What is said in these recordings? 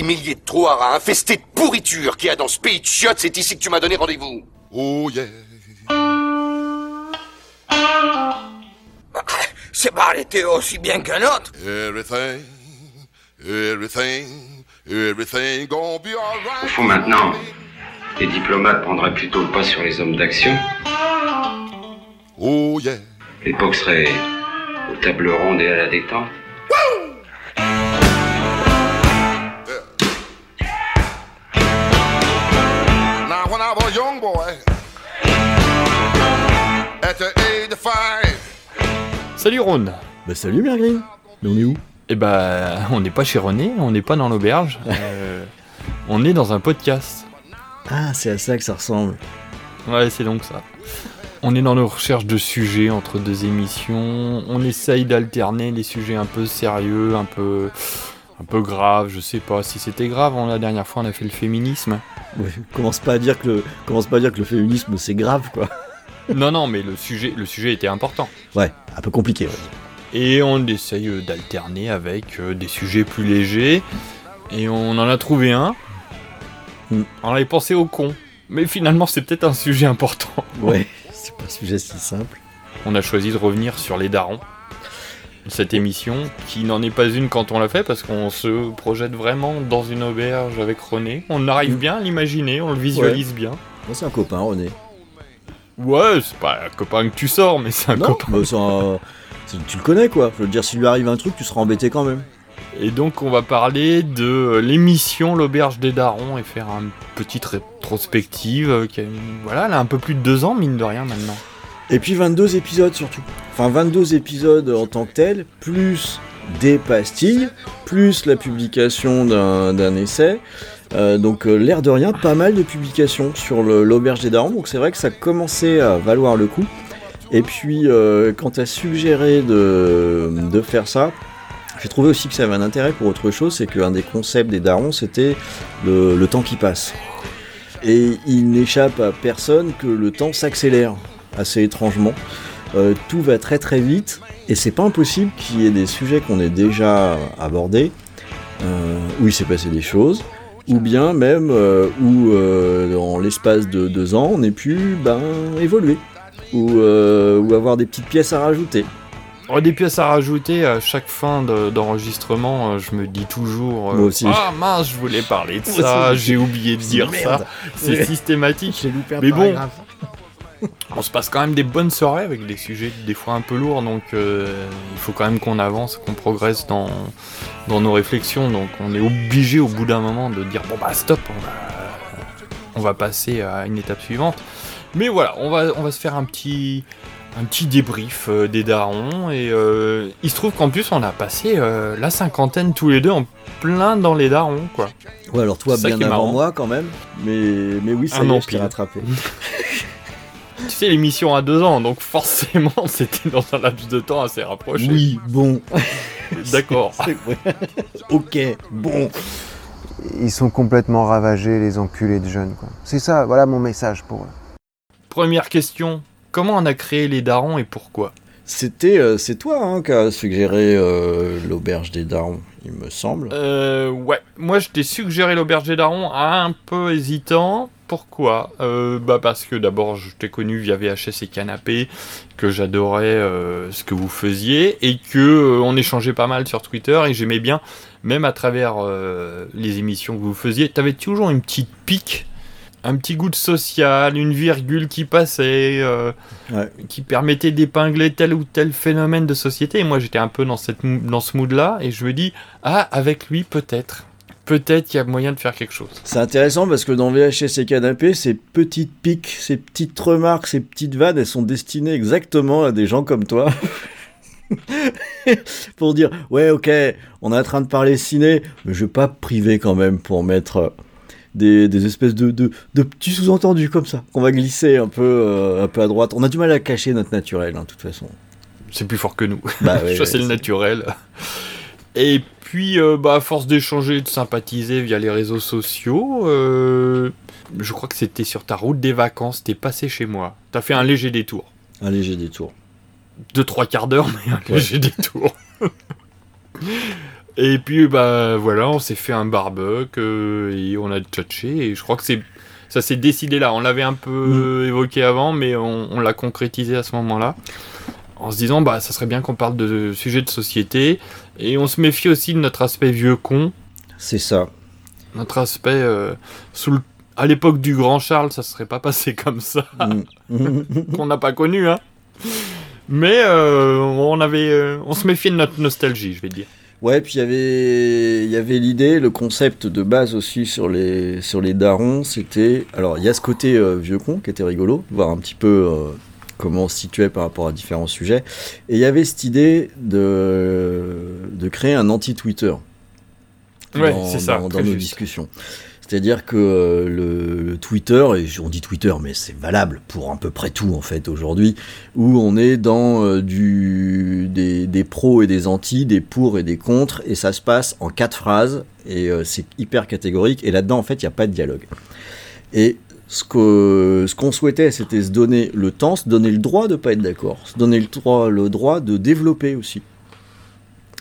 des milliers de trous à infestés de pourriture qu'il y a dans ce pays de chiottes, c'est ici que tu m'as donné rendez-vous. Oh yeah. C'est pas arrêté aussi bien qu'un autre. Everything, everything, everything gonna be alright. Au fond, maintenant, les diplomates prendraient plutôt le pas sur les hommes d'action. Oh yeah. L'époque serait aux tables rondes et à la détente. Now I was a young boy, at the age of five, Salut Ron Bah salut Mergreen Mais on est où? Eh bah, on n'est pas chez René, on n'est pas dans l'auberge. euh, on est dans un podcast. Ah, c'est à ça que ça ressemble. Ouais, c'est donc ça. On est dans nos recherches de sujets entre deux émissions. On essaye d'alterner les sujets un peu sérieux, un peu, un peu graves. Je sais pas si c'était grave. hein, La dernière fois, on a fait le féminisme. Ouais, commence pas à dire que le, commence pas à dire que le féminisme c'est grave quoi. Non, non, mais le sujet, le sujet était important. Ouais, un peu compliqué. Ouais. Et on essaye d'alterner avec euh, des sujets plus légers. Et on en a trouvé un. On avait pensé au con. Mais finalement, c'est peut-être un sujet important. Ouais, c'est pas un sujet si simple. On a choisi de revenir sur les darons. Cette émission, qui n'en est pas une quand on l'a fait, parce qu'on se projette vraiment dans une auberge avec René. On arrive bien à l'imaginer, on le visualise bien. Moi c'est un copain René. Ouais, c'est pas un copain que tu sors, mais c'est un non, copain. un- tu le connais quoi. Je veux dire, s'il lui arrive un truc, tu seras embêté quand même. Et donc on va parler de l'émission L'Auberge des Darons et faire une petite rétrospective euh, qui a, voilà, elle a un peu plus de deux ans mine de rien maintenant. Et puis 22 épisodes surtout. Enfin 22 épisodes en tant que tel, plus des pastilles, plus la publication d'un essai. Euh, donc euh, l'air de rien, pas mal de publications sur l'auberge des darons. Donc c'est vrai que ça commençait à valoir le coup. Et puis euh, quand tu as suggéré de, faire ça, j'ai trouvé aussi que ça avait un intérêt pour autre chose, c'est qu'un des concepts des darons, c'était le temps qui passe. Et il n'échappe à personne que le temps s'accélère assez étrangement. Euh, tout va très très vite et c'est pas impossible qu'il y ait des sujets qu'on ait déjà abordés, euh, où il s'est passé des choses, ou bien même euh, où euh, dans l'espace de deux ans on ait pu ben, évoluer, ou, euh, ou avoir des petites pièces à rajouter. Oh, des pièces à rajouter à chaque fin de- d'enregistrement, je me dis toujours euh, Moi aussi. Ah mince, je voulais parler de ça, j'ai oublié de dire Merde. ça. C'est systématique. J'ai loupé un Mais bon. On se passe quand même des bonnes soirées avec des sujets des fois un peu lourds, donc euh, il faut quand même qu'on avance, qu'on progresse dans, dans nos réflexions. Donc on est obligé au bout d'un moment de dire bon bah stop, on va, on va passer à une étape suivante. Mais voilà, on va, on va se faire un petit, un petit débrief euh, des darons. Et euh, il se trouve qu'en plus on a passé euh, la cinquantaine tous les deux en plein dans les darons quoi. Ouais, alors toi bien avant marrant. moi quand même, mais, mais oui, ça Un y est, je rattrapé. Tu sais l'émission a deux ans, donc forcément c'était dans un laps de temps assez rapproché. Oui, bon, D'accord. ok, bon. Ils sont complètement ravagés, les enculés de jeunes. quoi. C'est ça, voilà mon message pour eux. Première question, comment on a créé les darons et pourquoi? C'était, euh, c'est toi hein, qui as suggéré euh, l'auberge des darons, il me semble. Euh, ouais, moi je t'ai suggéré l'auberge des darons un peu hésitant. Pourquoi? Euh, Bah parce que d'abord je t'ai connu via VHS et Canapé, que j'adorais ce que vous faisiez et que on échangeait pas mal sur Twitter et j'aimais bien, même à travers les émissions que vous faisiez, t'avais toujours une petite pique, un petit goût de social, une virgule qui passait. euh, Ouais. qui permettait d'épingler tel ou tel phénomène de société. Et moi, j'étais un peu dans, cette, dans ce mood-là, et je me dis, ah, avec lui, peut-être. Peut-être qu'il y a moyen de faire quelque chose. C'est intéressant parce que dans VHS et Canapé, ces petites piques, ces petites remarques, ces petites vannes, elles sont destinées exactement à des gens comme toi. pour dire, ouais, ok, on est en train de parler ciné, mais je vais pas priver quand même pour mettre des, des espèces de, de, de petits sous-entendus comme ça, qu'on va glisser un peu, euh, un peu à droite. On a du mal à cacher notre naturel, hein, de toute façon. C'est plus fort que nous. Bah ouais, Chasser ouais, le naturel. Et puis, euh, bah, à force d'échanger, de sympathiser via les réseaux sociaux, euh, je crois que c'était sur ta route des vacances, t'es passé chez moi. T'as fait un léger détour. Un léger détour. deux trois quarts d'heure, mais un léger détour. Et puis bah voilà, on s'est fait un barbecue euh, et on a tchatché et je crois que c'est ça s'est décidé là. On l'avait un peu évoqué avant, mais on, on l'a concrétisé à ce moment-là. En se disant bah ça serait bien qu'on parle de sujets de société et on se méfie aussi de notre aspect vieux con, C'est ça. notre aspect euh, sous le- à l'époque du grand Charles, ça serait pas passé comme ça. Mm. qu'on n'a pas connu, hein. Mais euh, on avait, euh, on se méfiait de notre nostalgie, je vais dire. Ouais, puis il y avait, il y avait l'idée, le concept de base aussi sur les, sur les darons, c'était... Alors, il y a ce côté euh, vieux con qui était rigolo, voir un petit peu euh, comment on se situait par rapport à différents sujets. Et il y avait cette idée de, de créer un anti-Twitter. Ouais, c'est ça, Dans, dans nos juste. discussions. C'est-à-dire que euh, le, le Twitter, et on dit Twitter, mais c'est valable pour à peu près tout en fait aujourd'hui, où on est dans euh, du, des, des pros et des anti, des pour et des contre, et ça se passe en quatre phrases, et euh, c'est hyper catégorique, et là-dedans en fait il n'y a pas de dialogue. Et ce que- ce qu'on souhaitait, c'était se donner le temps, se donner le droit de pas être d'accord, se donner le droit, le droit de développer aussi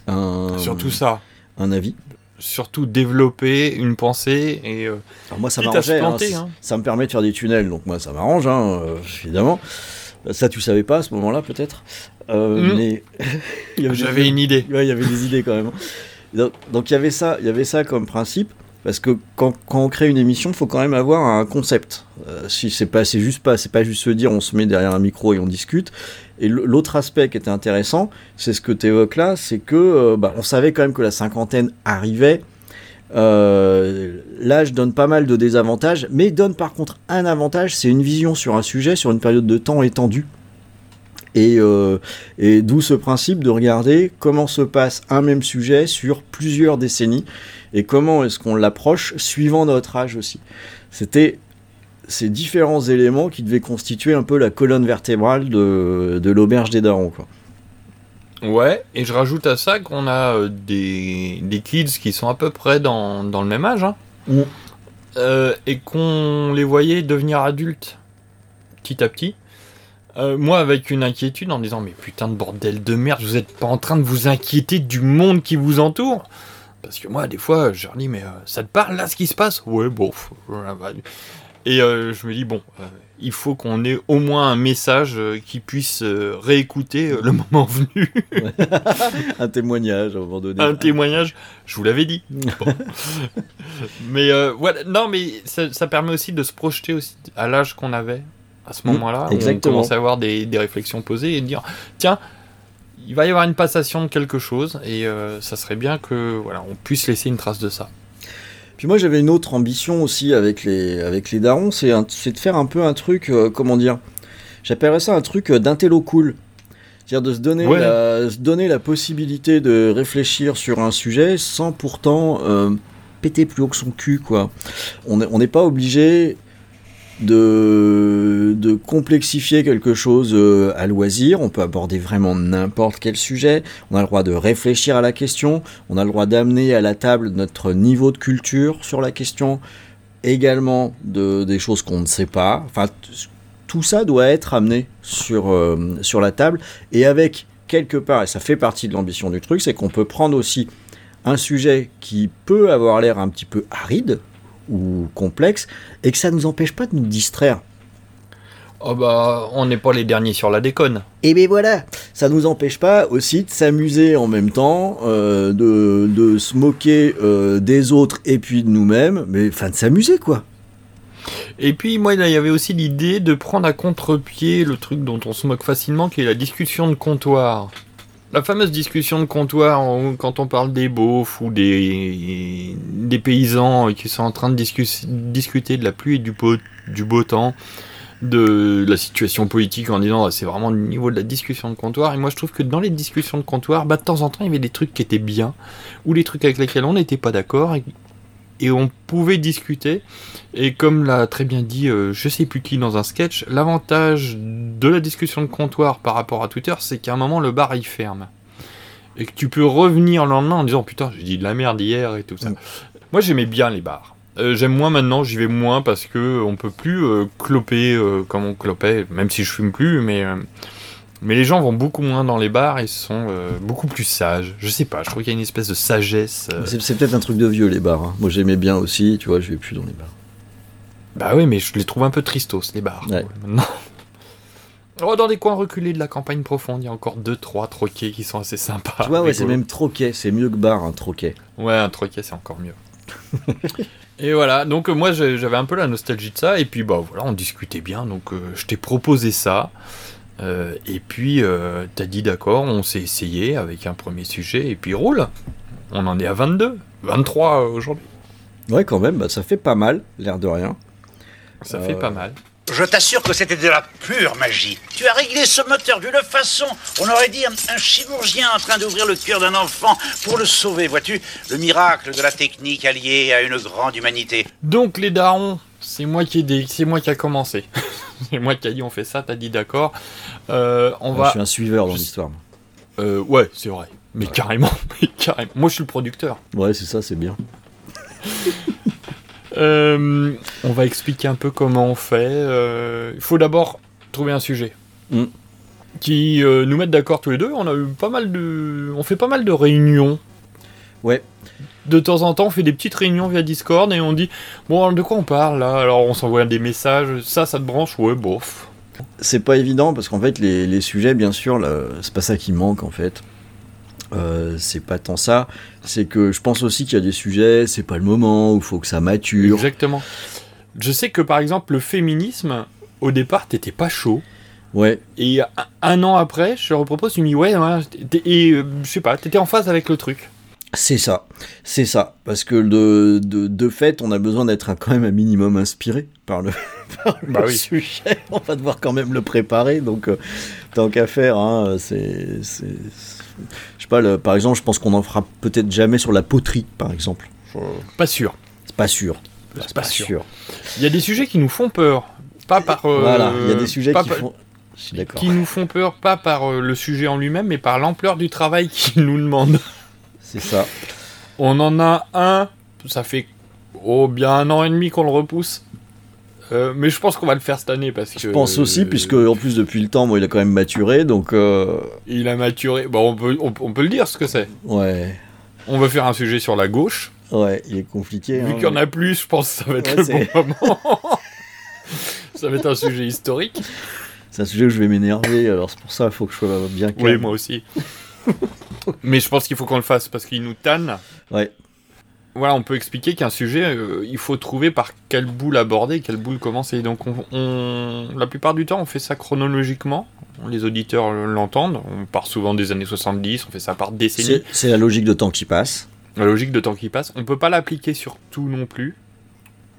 un, Surtout ça. un avis. Surtout développer une pensée et euh, Alors moi ça m'arrangeait, hein, hein. ça me permet de faire des tunnels, donc moi ça m'arrange, hein, euh, évidemment. Ça tu savais pas à ce moment-là peut-être, Euh, Mm. mais des- j'avais une idée. Ouais, il y avait des idées quand même. Donc, donc il y avait ça, il y avait ça comme principe, parce que quand, on crée une émission, il faut quand même avoir un concept. Euh, si c'est pas, c'est juste pas, c'est pas juste se dire on se met derrière un micro et on discute. Et l'autre aspect qui était intéressant, c'est ce que tu évoques là, c'est que euh, bah, on savait quand même que la cinquantaine arrivait. Euh, L'âge donne pas mal de désavantages, mais donne par contre un avantage, c'est une vision sur un sujet sur une période de temps étendue. Et, euh, et d'où ce principe de regarder comment se passe un même sujet sur plusieurs décennies et comment est-ce qu'on l'approche suivant notre âge aussi? C'était ces différents éléments qui devaient constituer un peu la colonne vertébrale de, de l'auberge des darons. Quoi. Ouais, et je rajoute à ça qu'on a euh, des, des kids qui sont à peu près dans, dans le même âge, hein, Mm. Euh, et qu'on les voyait devenir adultes petit à petit. Euh, moi, avec une inquiétude en disant Mais putain de bordel de merde, vous êtes pas en train de vous inquiéter du monde qui vous entoure? Parce que moi, des fois, je leur dis Mais euh, ça te parle là ce qui se passe? Ouais, bon. bah. Et euh, je me dis Bon, euh, il faut qu'on ait au moins un message qui puisse réécouter le moment venu. Un témoignage à un moment donné. un témoignage, je vous l'avais dit. Bon. mais voilà, non, mais ça, ça permet aussi de se projeter aussi à l'âge qu'on avait à ce Mm, moment-là. où On exactement. commence à avoir des, des réflexions posées et de dire tiens, il va y avoir une passation de quelque chose et euh, ça serait bien que voilà, on puisse laisser une trace de ça. Puis moi j'avais une autre ambition aussi avec les, avec les darons, c'est de faire un peu un truc, euh, comment dire, j'appellerais ça un truc euh, d'intello cool. C'est-à-dire de se donner, Ouais. la, se donner la possibilité de réfléchir sur un sujet sans pourtant euh, péter plus haut que son cul, quoi. On n'est pas obligé de, complexifier quelque chose euh, à loisir, on peut aborder vraiment n'importe quel sujet, on a le droit de réfléchir à la question, on a le droit d'amener à la table notre niveau de culture sur la question, également de, des choses qu'on ne sait pas. Enfin, tout ça doit être amené sur, euh, sur la table. Et avec quelque part, et ça fait partie de l'ambition du truc, c'est qu'on peut prendre aussi un sujet qui peut avoir l'air un petit peu aride ou complexe et que ça ne nous empêche pas de nous distraire. Oh bah, on n'est pas les derniers sur la déconne. Et bien voilà, ça nous empêche pas aussi de s'amuser en même temps, euh, de, de se moquer euh, des autres et puis de nous-mêmes, mais enfin de s'amuser quoi. Et puis moi, il y avait aussi l'idée de prendre à contre-pied le truc dont on se moque facilement, qui est la discussion de comptoir. La fameuse discussion de comptoir, quand on parle des beaufs ou des, des paysans qui sont en train de discuter de la pluie et du beau, du beau temps, de la situation politique en disant ah, c'est vraiment au niveau de la discussion de comptoir. Et moi je trouve que dans les discussions de comptoir, bah, de temps en temps il y avait des trucs qui étaient bien, ou les trucs avec lesquels on n'était pas d'accord, et on pouvait discuter. Et comme l'a très bien dit, euh, je sais plus qui dans un sketch, l'avantage de la discussion de comptoir par rapport à Twitter, c'est qu'à un moment le bar il ferme. Et que tu peux revenir le lendemain en disant putain, j'ai dit de la merde hier et tout ça. Mm. Moi j'aimais bien les bars. Euh, J'aime moins maintenant, j'y vais moins parce que on peut plus euh, cloper euh, comme on clopait, même si je fume plus, mais euh, Mais les gens vont beaucoup moins dans les bars et sont euh, beaucoup plus sages. Je sais pas, je trouve qu'il y a une espèce de sagesse. euh. C'est c'est peut-être un truc de vieux les bars. hein. Moi j'aimais bien aussi, tu vois, je vais plus dans les bars. Bah oui, mais je les trouve un peu tristos, les bars. Ouais. Maintenant. Oh, dans des coins reculés de la campagne profonde, il y a encore deux, trois troquets qui sont assez sympas. tu vois, ouais, c'est rigolos. même troquet, c'est mieux que bar, un troquet. Ouais, un troquet, c'est encore mieux. et voilà, donc euh, moi j'ai- j'avais un peu la nostalgie de ça, et puis bah voilà, on discutait bien, donc euh, je t'ai proposé ça. Euh, et puis euh, t'as dit d'accord, on s'est essayé avec un premier sujet, et puis roule. On en est à 22, 23 euh, aujourd'hui. Ouais, quand même, bah, ça fait pas mal, l'air de rien. Ça Euh, fait pas mal. Je t'assure que c'était de la pure magie. Tu as réglé ce moteur d'une façon, on aurait dit un, un chirurgien en train d'ouvrir le cœur d'un enfant pour le sauver, vois-tu Le miracle de la technique alliée à une grande humanité. Donc les darons, c'est moi qui ai c'est moi qui a commencé. c'est moi qui a dit on fait ça, t'as dit d'accord. Euh, on Moi, va. Je suis un suiveur dans l'histoire. Euh, ouais, c'est vrai. Mais carrément, mais carrément. Moi je suis le producteur. Ouais, c'est ça, c'est bien. Euh, on va expliquer un peu comment on fait. Il faut d'abord trouver un sujet Mm. qui nous mette d'accord tous les deux. On a eu pas mal de, on fait pas mal de réunions. Ouais. De temps en temps, on fait des petites réunions via Discord et on dit bon de quoi on parle là? Alors on s'envoie des messages. Ça, ça te branche? Ouais, bof. C'est pas évident parce qu'en fait, les, les sujets, bien sûr, c'est pas ça qui manque en fait. Euh, c'est pas tant ça. C'est que je pense aussi qu'il y a des sujets, c'est pas le moment, où il faut que ça mature. Exactement. Je sais que par exemple le féminisme, au départ, t'étais pas chaud. Ouais, Et un, un an après, je te repropose, tu me dis ouais, ouais et euh, je sais pas, t'étais en phase avec le truc. C'est ça. C'est ça. Parce que de, de, de fait, on a besoin d'être quand même un minimum inspiré par le, par le Bah oui. sujet. On va devoir quand même le préparer. Donc, euh, tant qu'à faire, hein, c'est. Je sais pas, le- par exemple, je pense qu'on en fera peut-être jamais sur la poterie, par exemple. Je- Pas sûr. C'est pas sûr. C'est pas sûr. Il y a des sujets qui nous font peur, pas par. euh, Voilà, il y a des sujets qui font. Qui nous font peur, pas par euh, le sujet en lui-même, mais par l'ampleur du travail qu'il nous demande. C'est ça. On en a un, ça fait oh bien un an et demi qu'on le repousse. Euh, mais je pense qu'on va le faire cette année parce que. Je pense aussi, puisque en plus depuis le temps, moi, il a quand même maturé, donc euh, Il a maturé. Bon, on peut, on, on peut le dire ce que c'est. ouais, On va faire un sujet sur la gauche. ouais, il est compliqué. Vu hein, qu'il y en a plus, je pense que ça va être Ouais, le bon moment. ça va être un sujet historique. C'est un sujet où je vais m'énerver, alors c'est pour ça, il faut que je sois bien calme. Oui, moi aussi. Mais je pense qu'il faut qu'on le fasse parce qu'il nous tanne. Ouais. Voilà, on peut expliquer qu'un sujet, euh, il faut trouver par quelle boule aborder, quelle boule commencer. Donc, on, on- la plupart du temps, on fait ça chronologiquement. Les auditeurs l'entendent. On part souvent des années 70, on fait ça par décennies. C'est la logique de temps qui passe. La logique de temps qui passe. On peut pas l'appliquer sur tout non plus.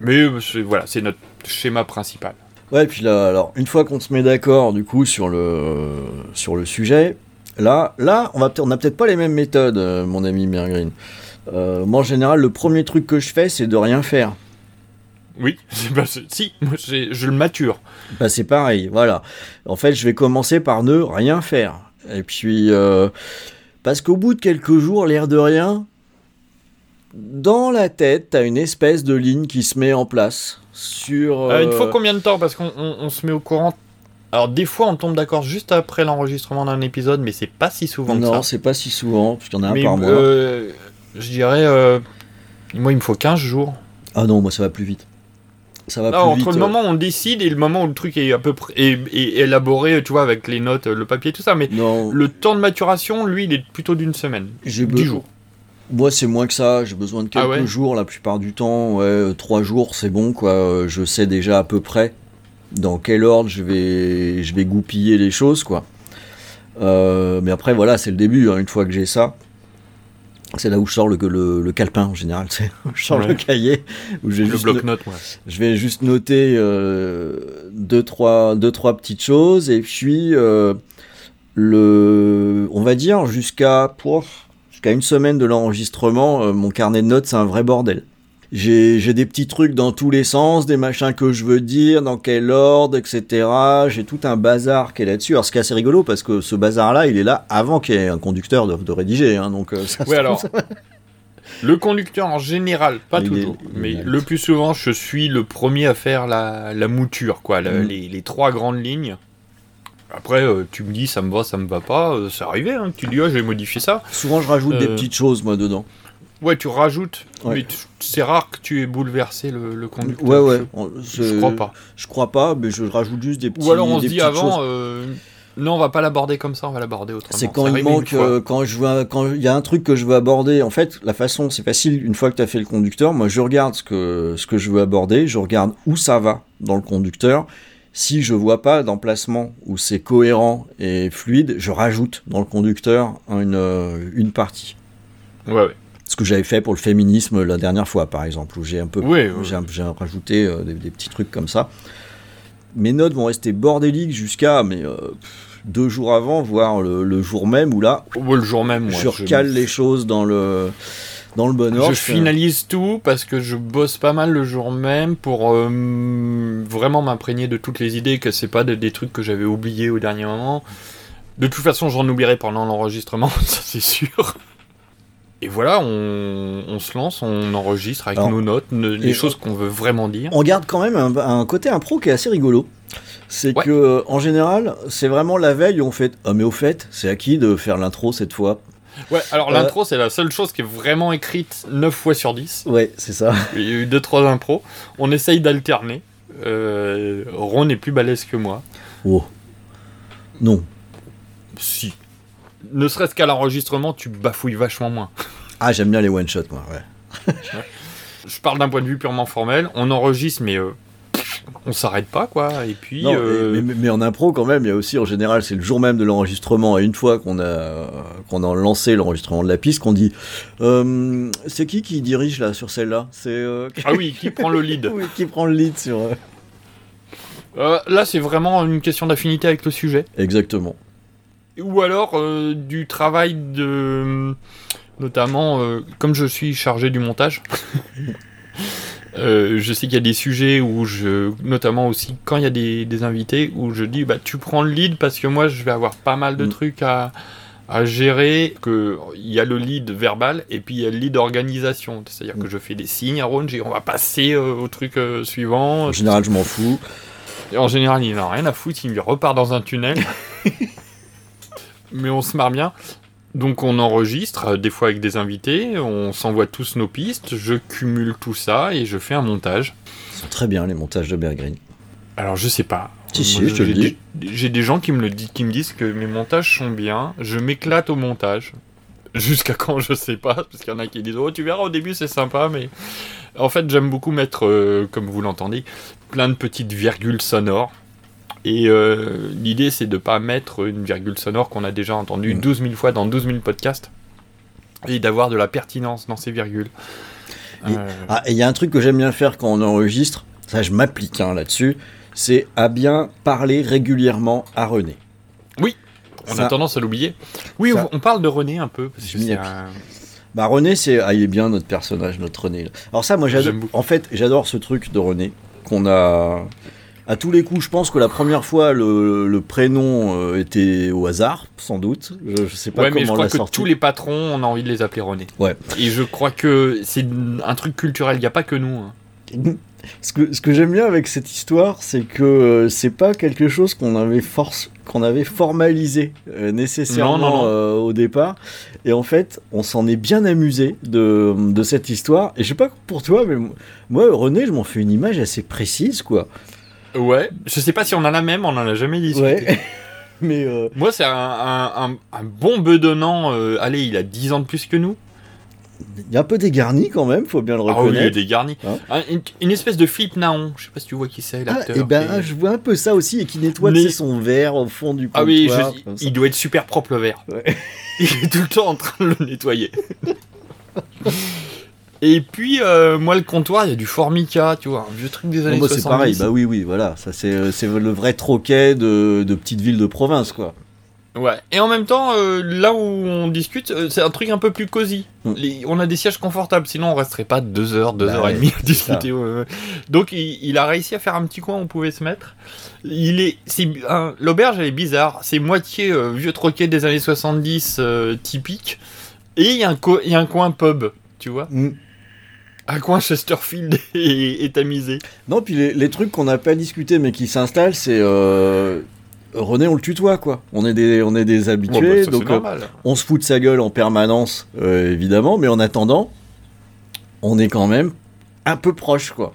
Mais euh, voilà, c'est notre schéma principal. Ouais, puis là, alors, une fois qu'on se met d'accord, du coup, sur le, sur le sujet, là, là, on va peut-être, on a peut-être pas les mêmes méthodes, euh, mon ami Mergreen. Euh, moi, en général, le premier truc que je fais, c'est de rien faire. Oui, si, moi je le mature. Bah, c'est pareil, voilà. En fait, je vais commencer par ne rien faire. Et puis, euh, parce qu'au bout de quelques jours, l'air de rien, dans la tête, t'as une espèce de ligne qui se met en place sur. Euh, il euh, faut combien de temps? Parce qu'on on- on se met au courant. Alors, des fois, on tombe d'accord juste après l'enregistrement d'un épisode, mais c'est pas si souvent que Non, ça. c'est pas si souvent, parce qu'il y en a un par mois. euh, je dirais. euh, moi, il me faut 15 jours. Ah non, moi ça va plus vite. Ça va Là, plus entre vite. le euh, moment où on décide et le moment où le truc est à peu près est- est élaboré, tu vois, avec les notes, le papier, tout ça. Mais Non, le temps de maturation, lui, il est plutôt d'une semaine. j'ai 10 be- jours. Moi c'est moins que ça, j'ai besoin de quelques Ah ouais? jours la plupart du temps. Ouais, euh, trois jours c'est bon quoi. Euh, Je sais déjà à peu près dans quel ordre je vais, je vais goupiller les choses quoi. Euh, mais après voilà, c'est le début. hein, une fois que j'ai ça, c'est là où je sors le, le, le calepin en général. c'est où je sors Ouais. le cahier où je vais Le juste no- bloc-notes, ouais. Je vais juste noter euh, deux, trois, deux, trois petites choses et puis euh, le, on va dire jusqu'à jusqu'à une semaine de l'enregistrement, euh, mon carnet de notes c'est un vrai bordel. J'ai des petits trucs dans tous les sens, des machins que je veux dire, dans quel ordre, etc. J'ai tout un bazar qui est là-dessus. Alors ce qui est assez rigolo parce que ce bazar-là, il est là avant qu'il y ait un conducteur de, de rédiger. hein, donc euh, ça trouve, alors. ça- Le conducteur en général, pas toujours, mais le plus souvent, je suis le premier à faire la, la mouture, quoi, la- Mm. les, trois grandes lignes. Après, euh, tu me dis ça me va, ça me va pas, euh, c'est arrivé, hein, tu dis ah, j'ai modifié ça. Souvent, je rajoute des petites choses, moi, dedans. Ouais, tu rajoutes, Ouais. mais c'est rare que tu aies bouleversé le, le conducteur. Ouais, ouais. Je, je crois pas. Je crois pas, mais je rajoute juste des petits Ou alors on se dit avant, euh, non, on va pas l'aborder comme ça, on va l'aborder autrement. C'est quand il arrivé une manque, euh, quand je vois, quand il y a un truc que je veux aborder. En fait, la façon, c'est facile. Une fois que tu as fait le conducteur, moi, je regarde ce que ce que je veux aborder, je regarde où ça va dans le conducteur. Si je vois pas d'emplacement où c'est cohérent et fluide, je rajoute dans le conducteur une euh, une partie. Ouais, ouais. Ce que j'avais fait pour le féminisme la dernière fois, par exemple, où j'ai un peu, Ouais, ouais. j'ai rajouté euh, des, des petits trucs comme ça. Mes notes vont rester bordéliques jusqu'à mais euh, deux jours avant, voire le, le jour même, où là, Ouais, le jour même, je recale les choses dans le dans le bon ordre. Je finalise tout parce que je bosse pas mal le jour même pour euh, vraiment m'imprégner de toutes les idées, que c'est pas des, des trucs que j'avais oubliés au dernier moment. De toute façon, j'en oublierai pendant l'enregistrement, ça c'est sûr. Et voilà, on, on se lance, on enregistre avec Alors, nos notes, ne- les choses qu'on veut vraiment dire. On garde quand même un, un côté impro qui est assez rigolo. C'est Ouais. que euh, en général, c'est vraiment la veille où on fait ah mais au fait, c'est à qui de faire l'intro cette fois? Ouais, alors Euh, l'intro, c'est la seule chose qui est vraiment écrite 9 fois sur 10. Ouais, c'est ça. Il y a eu 2-3 impros. On essaye d'alterner. Euh, Ron est plus balèze que moi. Oh. Non. Si. Ne serait-ce qu'à l'enregistrement, tu bafouilles vachement moins. Ah, j'aime bien les one shot moi, ouais. Je parle d'un point de vue purement formel. On enregistre, mais euh, on s'arrête pas, quoi. Et puis. Non, euh, mais, mais- mais en impro quand même, il y a aussi en général, c'est le jour même de l'enregistrement et une fois qu'on a qu'on a lancé l'enregistrement de la piste, qu'on dit euh, c'est qui qui dirige là sur celle-là? C'est euh, Ah oui, qui prend le lead oui, qui prend le lead sur Là, c'est vraiment une question d'affinité avec le sujet. Exactement. Ou alors euh, du travail de. Notamment, euh, comme je suis chargé du montage. euh, je sais qu'il y a des sujets où je, notamment aussi quand il y a des, des invités, où je dis bah tu prends le lead parce que moi je vais avoir pas mal de Mm. trucs à, à gérer. Que il y a le lead verbal et puis il y a le lead organisation, c'est-à-dire que je fais des signes à Ron, on va passer au truc suivant. En général, je m'en fous. Et en général, il n'en a rien à foutre, il repart dans un tunnel. Mais on se marre bien. Donc on enregistre, euh, des fois avec des invités, on s'envoie tous nos pistes, je cumule tout ça et je fais un montage. Sont très bien les montages de Bear Grylls. Alors je sais pas. Si, si, Moi, je te le j'ai dis. des- J'ai des gens qui me, le disent, qui me disent que mes montages sont bien, je m'éclate au montage. Jusqu'à quand, je sais pas, parce qu'il y en a qui disent Oh, tu verras, au début c'est sympa, mais. En fait, j'aime beaucoup mettre, euh, comme vous l'entendez, plein de petites virgules sonores. Et euh, l'idée, c'est de pas mettre une virgule sonore qu'on a déjà entendue Mm. 12 000 fois dans 12 000 podcasts, et d'avoir de la pertinence dans ces virgules. Et- Euh, Ah, et il y a un truc que j'aime bien faire quand on enregistre, ça je m'applique hein, là-dessus, c'est à bien parler régulièrement à René. on ça- a tendance à l'oublier. Oui, ça- on, on parle de René un peu, parce que un- Bah René, c'est ah, il est bien notre personnage, notre René. Alors ça, moi j'adore. En fait, j'adore ce truc de René qu'on a. À tous les coups, je pense que la première fois, le, le prénom euh, était au hasard, sans doute. Je, je sais pas Ouais, mais je comment crois que sorti. tous les patrons, on a envie de les appeler René. Ouais. Et je crois que c'est un truc culturel, il n'y a pas que nous. hein. Ce que, ce que j'aime bien avec cette histoire, c'est que euh, c'est pas quelque chose qu'on avait force, qu'on avait formalisé euh, nécessairement Non, non, non. euh, au départ. Et en fait, on s'en est bien amusé de, de cette histoire. Et je sais pas pour toi, mais moi, René, je m'en fais une image assez précise, quoi. Ouais. Je sais pas si on en a même, on en a jamais discuté. Ouais. mais euh, Moi, c'est un, un, un- un bon bedonnant. euh, allez, il a 10 ans de plus que nous. il y a un peu dégarni quand même, faut bien le Ah oui, il est reconnaître. dégarni. Hein Un- une, une espèce de Philippe Naon. Je sais pas si tu vois qui c'est, Ah, l'acteur. et ben, qui est- je vois un peu ça aussi, et qui nettoie Mais- son verre au fond du Ah oui, comptoir, je- comme ça. il doit être super propre le verre. Ouais. Il est tout le temps en train de le nettoyer. Et puis, euh, moi, le comptoir, il y a du Formica, tu vois, un vieux truc des années moi, 70. c'est pareil, bah oui, oui, voilà, ça c'est euh, c'est le vrai troquet de, de petites villes de province, quoi. Ouais. Et en même temps, euh, là où on discute, euh, c'est un truc un peu plus cosy. Mm. Les- on a des sièges confortables, sinon on resterait pas deux heures, deux Bah heures et demie à discuter. ouais. Donc il, il a réussi à faire un petit coin où on pouvait se mettre. Il est, c'est un- l'auberge elle est bizarre. C'est moitié euh, vieux troquet des années 70 euh, typique, et il y a un co- il y a un coin pub, tu vois, Mm. Un coin Chesterfield et tamisé. Non, puis les, les trucs qu'on n'a pas discuté mais qui s'installent, c'est. euh, René, on le tutoie, quoi. On est des, on est des Bon, bah, habitués, ça, donc euh, on se fout de sa gueule en permanence, euh, évidemment, mais en attendant, on est quand même un peu proche, quoi.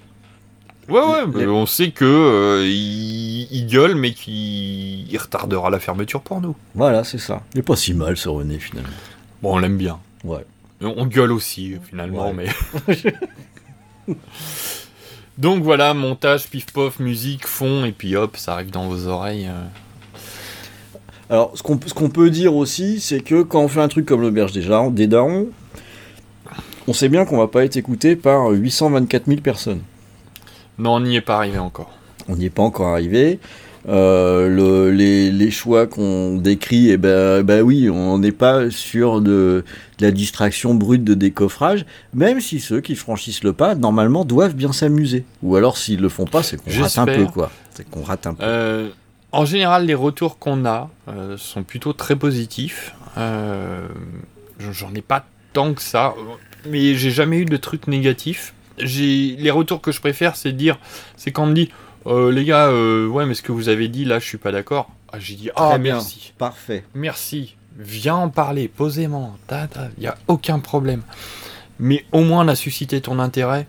Ouais, ouais, mais on sait que euh, il, il gueule, mais qu'il il retardera la fermeture pour nous. Voilà, c'est ça. Il est pas si mal, ce René, finalement. Bon, on l'aime bien. Ouais. Et On gueule aussi, finalement, Ouais. mais. Donc voilà, montage, pif pof, musique, fond, et puis hop, ça arrive dans vos oreilles. euh. Alors, ce qu'on peut dire aussi, c'est que quand on fait un truc comme l'auberge des, des darons, on sait bien qu'on va pas être écouté par 824 000 personnes. Non, on n'y est pas arrivé encore. On n'y est pas encore arrivé. Euh, le- les, les choix qu'on décrit, eh ben, ben oui, on n'est pas sur de, de la distraction brute de décoffrage, même si ceux qui franchissent le pas, normalement, doivent bien s'amuser. Ou alors, s'ils le font pas, c'est qu'on rate un peu, quoi. C'est qu'on rate un peu. Euh, en général, les retours qu'on a euh, sont plutôt très positifs. J'en ai pas tant que ça, mais j'ai jamais eu de trucs négatifs. J'ai les retours que je préfère, c'est dire, c'est quand on me dit, euh, les gars, euh, ouais, mais ce que vous avez dit là, je suis pas d'accord. Ah, j'ai dit, ah bien. merci, Parfait. merci, viens en parler posément, il y a aucun problème. Mais au moins, on a suscité ton intérêt.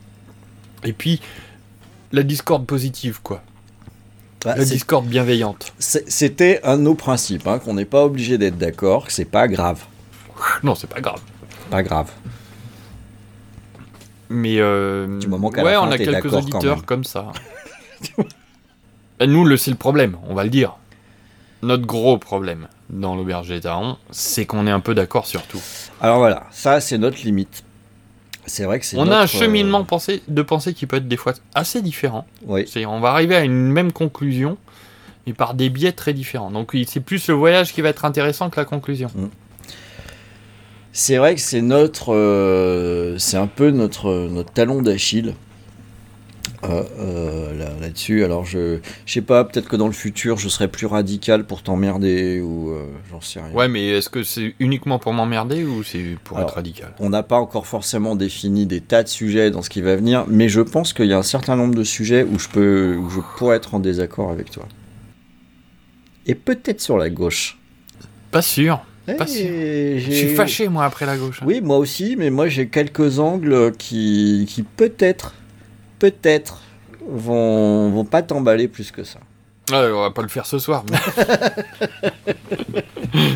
Et puis, la discorde positive, quoi. Bah, La discorde bienveillante. C'était un de nos principes, hein, qu'on n'est pas obligé d'être d'accord, que c'est pas grave. Non, c'est pas grave. Pas grave. Mais euh, Du moment qu'à ouais, la fin, on a quelques auditeurs comme ça. Et nous, c'est le problème, on va le dire. Notre gros problème dans l'auberge des Tarons, c'est qu'on est un peu d'accord sur tout. Alors voilà, ça c'est notre limite. C'est vrai que c'est On notre, a un euh, cheminement pensée- de pensée qui peut être des fois assez différent. oui. C'est-à-dire, on va arriver à une même conclusion, mais par des biais très différents. Donc, c'est plus le voyage qui va être intéressant que la conclusion. C'est vrai que c'est notre, euh, c'est un peu notre notre talon d'Achille euh, euh, là- là-dessus. Alors je, je sais pas, peut-être que dans le futur je serai plus radical pour t'emmerder ou euh, j'en sais rien. Ouais, mais est-ce que c'est uniquement pour m'emmerder ou c'est pour Alors, être radical? On n'a pas encore forcément défini des tas de sujets dans ce qui va venir, mais je pense qu'il y a un certain nombre de sujets où je peux, où je pourrais être en désaccord avec toi. Et peut-être sur la gauche. Pas sûr. Pas Eh, Je suis fâché, moi, après la gauche. hein. Oui, moi aussi, mais moi j'ai quelques angles qui, qui peut-être, peut-être, vont, vont pas t'emballer plus que ça. Ouais, on va pas le faire ce soir. mais-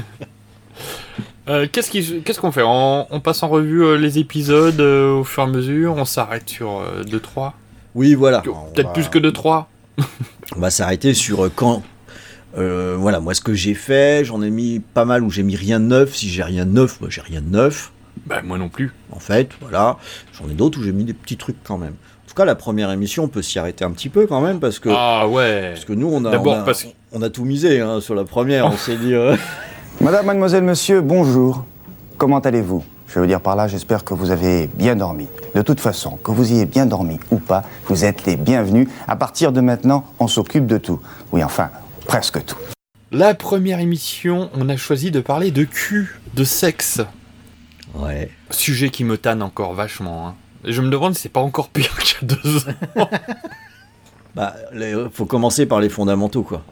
Euh, Qu'est-ce qu'on fait? On, on passe en revue euh, les épisodes euh, au fur et à mesure? On s'arrête sur 2-3 Oui, voilà. Peut-être va- plus que 2-3 On va s'arrêter sur quand. voilà, moi ce que j'ai fait, j'en ai mis pas mal où j'ai mis rien de neuf. Si j'ai rien de neuf, moi j'ai rien de neuf. Bah, moi non plus. En fait, voilà. J'en ai d'autres où j'ai mis des petits trucs quand même. Cas, la première émission, on peut s'y arrêter un petit peu quand même parce que. Ah ouais. Parce que nous, on a, D'abord on a, parce que- on a tout misé hein, sur la première. On s'est dit. euh, Madame, mademoiselle, monsieur, bonjour. Comment allez-vous? Je veux dire par là, j'espère que vous avez bien dormi. De toute façon, que vous ayez bien dormi ou pas, vous êtes les bienvenus. À partir de maintenant, on s'occupe de tout. Oui, enfin, presque tout. La première émission, on a choisi de parler de cul, de sexe. Ouais. Sujet qui me tanne encore vachement. hein. Je me demande si c'est pas encore pire qu'il y a deux ans. Bah, les- faut commencer par les fondamentaux, quoi.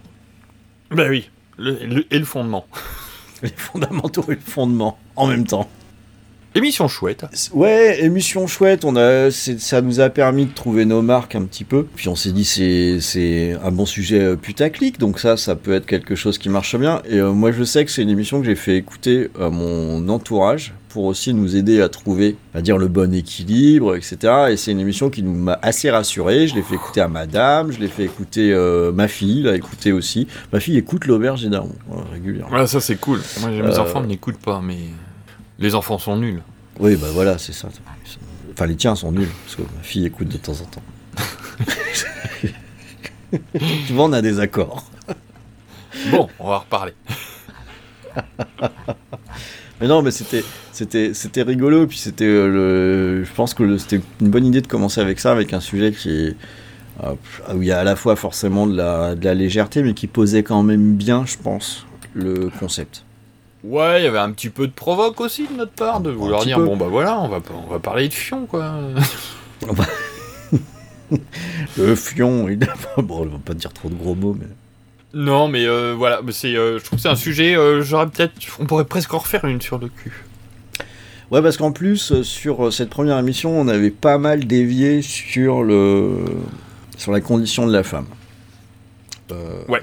bah oui. Le, le- et le fondement. Les fondamentaux et le fondement en même temps. Émission chouette. Ouais, émission chouette. On a, ça nous a permis de trouver nos marques un petit peu. Puis on s'est dit c'est c'est un bon sujet euh, putaclic, donc ça, ça peut être quelque chose qui marche bien. Et euh, moi, je sais que c'est une émission que j'ai fait écouter à mon entourage pour aussi nous aider à trouver, à dire le bon équilibre, etc. Et c'est une émission qui nous m'a assez rassuré. Je l'ai fait écouter à Madame, je l'ai fait écouter euh, ma fille, l'a écouté aussi. Ma fille écoute l'auberge des darons euh, régulièrement. Ouais, ça c'est cool. Moi, mes Euh, enfants n'écoutent pas, mais les enfants sont nuls. Oui, bah voilà, c'est ça. Enfin, les tiens sont nuls, parce que ma fille écoute de temps en temps. Souvent, on a des accords. Bon, on va reparler. Mais non, mais c'était, c'était, c'était rigolo, puis c'était euh, le, je pense que c'était une bonne idée de commencer avec ça, avec un sujet qui euh, où il y a à la fois forcément de la, de la légèreté, mais qui posait quand même bien, je pense, le concept. Ouais, il y avait un petit peu de provoque aussi de notre part, de vouloir dire peu. bon bah voilà, on va, on va parler de fion quoi. Le fion, évidemment, bon, on va pas dire trop de gros mots, mais. Non, mais euh, voilà, mais c'est, euh, je trouve que c'est un sujet. euh, j'aurais peut-être, on pourrait presque en refaire une sur le cul. Ouais, parce qu'en plus, sur cette première émission, on avait pas mal dévié sur le sur la condition de la femme. Ouais.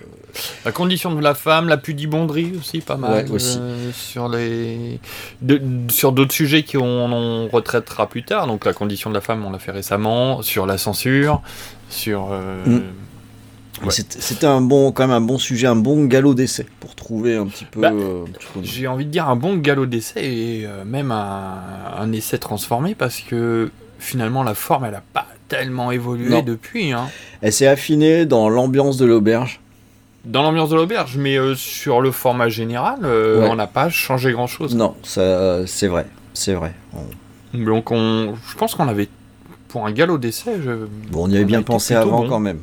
La condition de la femme, la pudibonderie aussi, pas mal. Ouais, aussi. euh, sur les, de- sur d'autres sujets qui on, on retraitera plus tard. Donc la condition de la femme, on l'a fait récemment. Sur la censure, sur. euh, Mm. Ouais. C'était un bon, quand même un bon sujet, un bon galop d'essai pour trouver un petit peu. Bah, euh, peu- J'ai envie de dire un bon galop d'essai et euh, même un, un essai transformé parce que finalement la forme elle a pas tellement évolué Non. depuis. Hein. Elle s'est affinée dans l'ambiance de l'auberge. Dans l'ambiance de l'auberge, mais euh, sur le format général, Ouais. on n'a pas changé grand chose. Non, c'est vrai, c'est vrai. On- Donc on, je pense qu'on avait pour un galop d'essai. Je... Bon, on y avait bien pensé avant bon. quand même.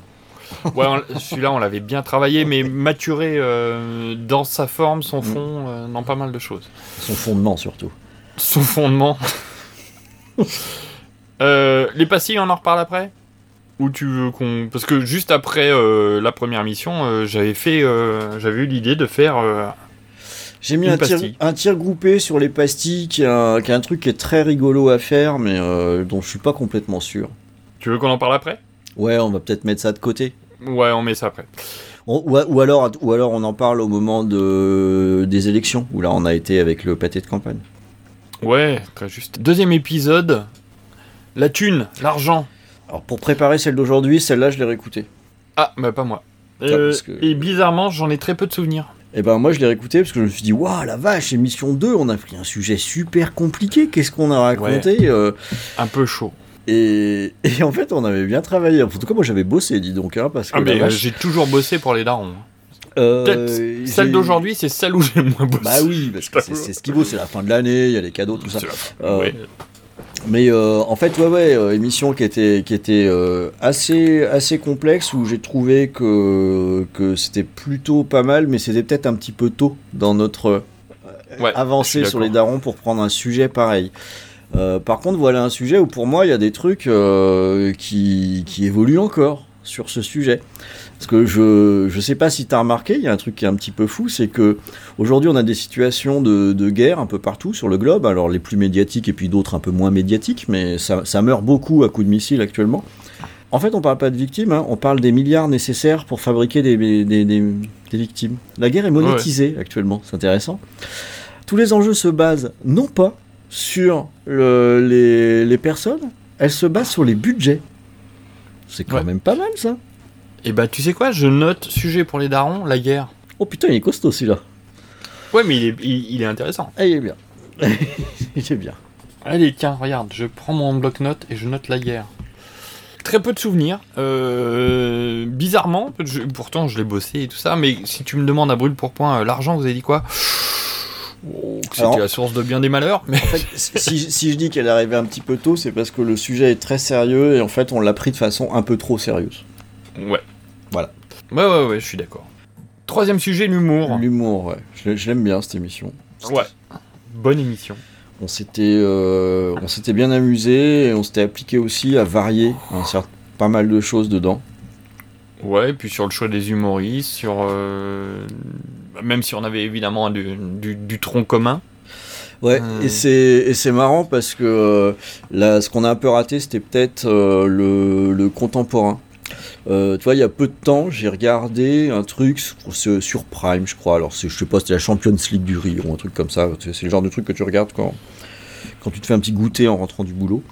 Ouais, celui-là on l'avait bien travaillé, mais maturé euh, dans sa forme, Mm. son fond, euh, dans pas mal de choses. Son fondement surtout. Son fondement. Euh, les pastilles, on en reparle après? Ou tu veux qu'on. Parce que juste après la première mission, j'avais fait. j'avais eu l'idée de faire. J'ai mis un tir, pastille. un tir groupé sur les pastilles, qui est, un, qui est un truc qui est très rigolo à faire, mais dont je suis pas complètement sûr. Tu veux qu'on en parle après? Ouais, on va peut-être mettre ça de côté. Ouais, on met ça après. On- ou, ou alors, ou alors on en parle au moment de, des élections, où là on a été avec le pâté de campagne. Ouais, très juste. Deuxième épisode. La thune, l'argent. Alors pour préparer celle d'aujourd'hui, celle-là je l'ai réécoutée. Ah, bah pas moi. Ah, Euh, parce que- Et bizarrement, j'en ai très peu de souvenirs. Et ben moi je l'ai réécoutée parce que je me suis dit, waouh la vache, émission 2, on a pris un sujet super compliqué, qu'est-ce qu'on a raconté euh, Un peu chaud. Et, et en fait on avait bien travaillé. En tout cas moi j'avais bossé, dis donc, hein, parce que Ah, mais euh, vache, j'ai toujours bossé pour les darons. euh, celle d'aujourd'hui, c'est celle où j'ai moins bossé. Bah oui, parce que c'est ce qui vaut, c'est la fin de l'année, il y a les cadeaux, tout ça. Euh, Ouais. Mais euh, en fait, ouais, ouais, euh, émission qui était, qui était assez, assez complexe où j'ai trouvé que, que c'était plutôt pas mal, mais c'était peut-être un petit peu tôt dans notre Ouais, avancée sur les darons pour prendre un sujet pareil. Euh, par contre, voilà un sujet où pour moi il y a des trucs euh, qui, qui évoluent encore sur ce sujet. Parce que je je sais pas si tu as remarqué, il y a un truc qui est un petit peu fou, c'est que aujourd'hui on a des situations de, de guerre un peu partout sur le globe, alors les plus médiatiques et puis d'autres un peu moins médiatiques, mais ça, ça meurt beaucoup à coups de missiles actuellement. En fait, on parle pas de victimes, hein, on parle des milliards nécessaires pour fabriquer des, des, des- des victimes. La guerre est monétisée actuellement, c'est intéressant. Tous les enjeux se basent non pas sur le- les, les personnes, elles se basent sur les budgets. C'est quand Ouais. même pas mal ça. Et bah, tu sais quoi, je note sujet pour les darons, la guerre. Oh putain, il est costaud celui-là. Ouais, mais il est, il, il est intéressant. Ah, il est bien. il est bien. Allez, tiens, regarde, je prends mon bloc-notes et je note la guerre. Très peu de souvenirs. Euh, bizarrement, je- pourtant je l'ai bossé et tout ça, mais si tu me demandes à brûle pour point, euh, l'argent, vous avez dit quoi? Que C'était la source de bien des malheurs, mais En fait, si, si je dis qu'elle est arrivée un petit peu tôt, c'est parce que le sujet est très sérieux et en fait on l'a pris de façon un peu trop sérieuse. ouais. Voilà. Ouais, ouais, ouais, je suis d'accord. Troisième sujet, l'humour. L'humour, ouais. Je, l'ai- je l'aime bien cette émission. Ouais. Bonne émission. On s'était, euh, on s'était bien amusé et on s'était appliqué aussi à varier un certain, pas mal de choses dedans. Ouais, et puis sur le choix des humoristes, sur. euh, Même si on avait évidemment du, du- du tronc commun. Ouais, Hmm. et c'est et c'est marrant parce que euh, là, ce qu'on a un peu raté, c'était peut-être euh, le, le contemporain. Euh, tu vois, il y a peu de temps, j'ai regardé un truc sur, sur- Prime, je crois. Alors, je sais pas, c'était la Champions League du rire ou un truc comme ça. C'est le genre de truc que tu regardes quand, quand tu te fais un petit goûter en rentrant du boulot.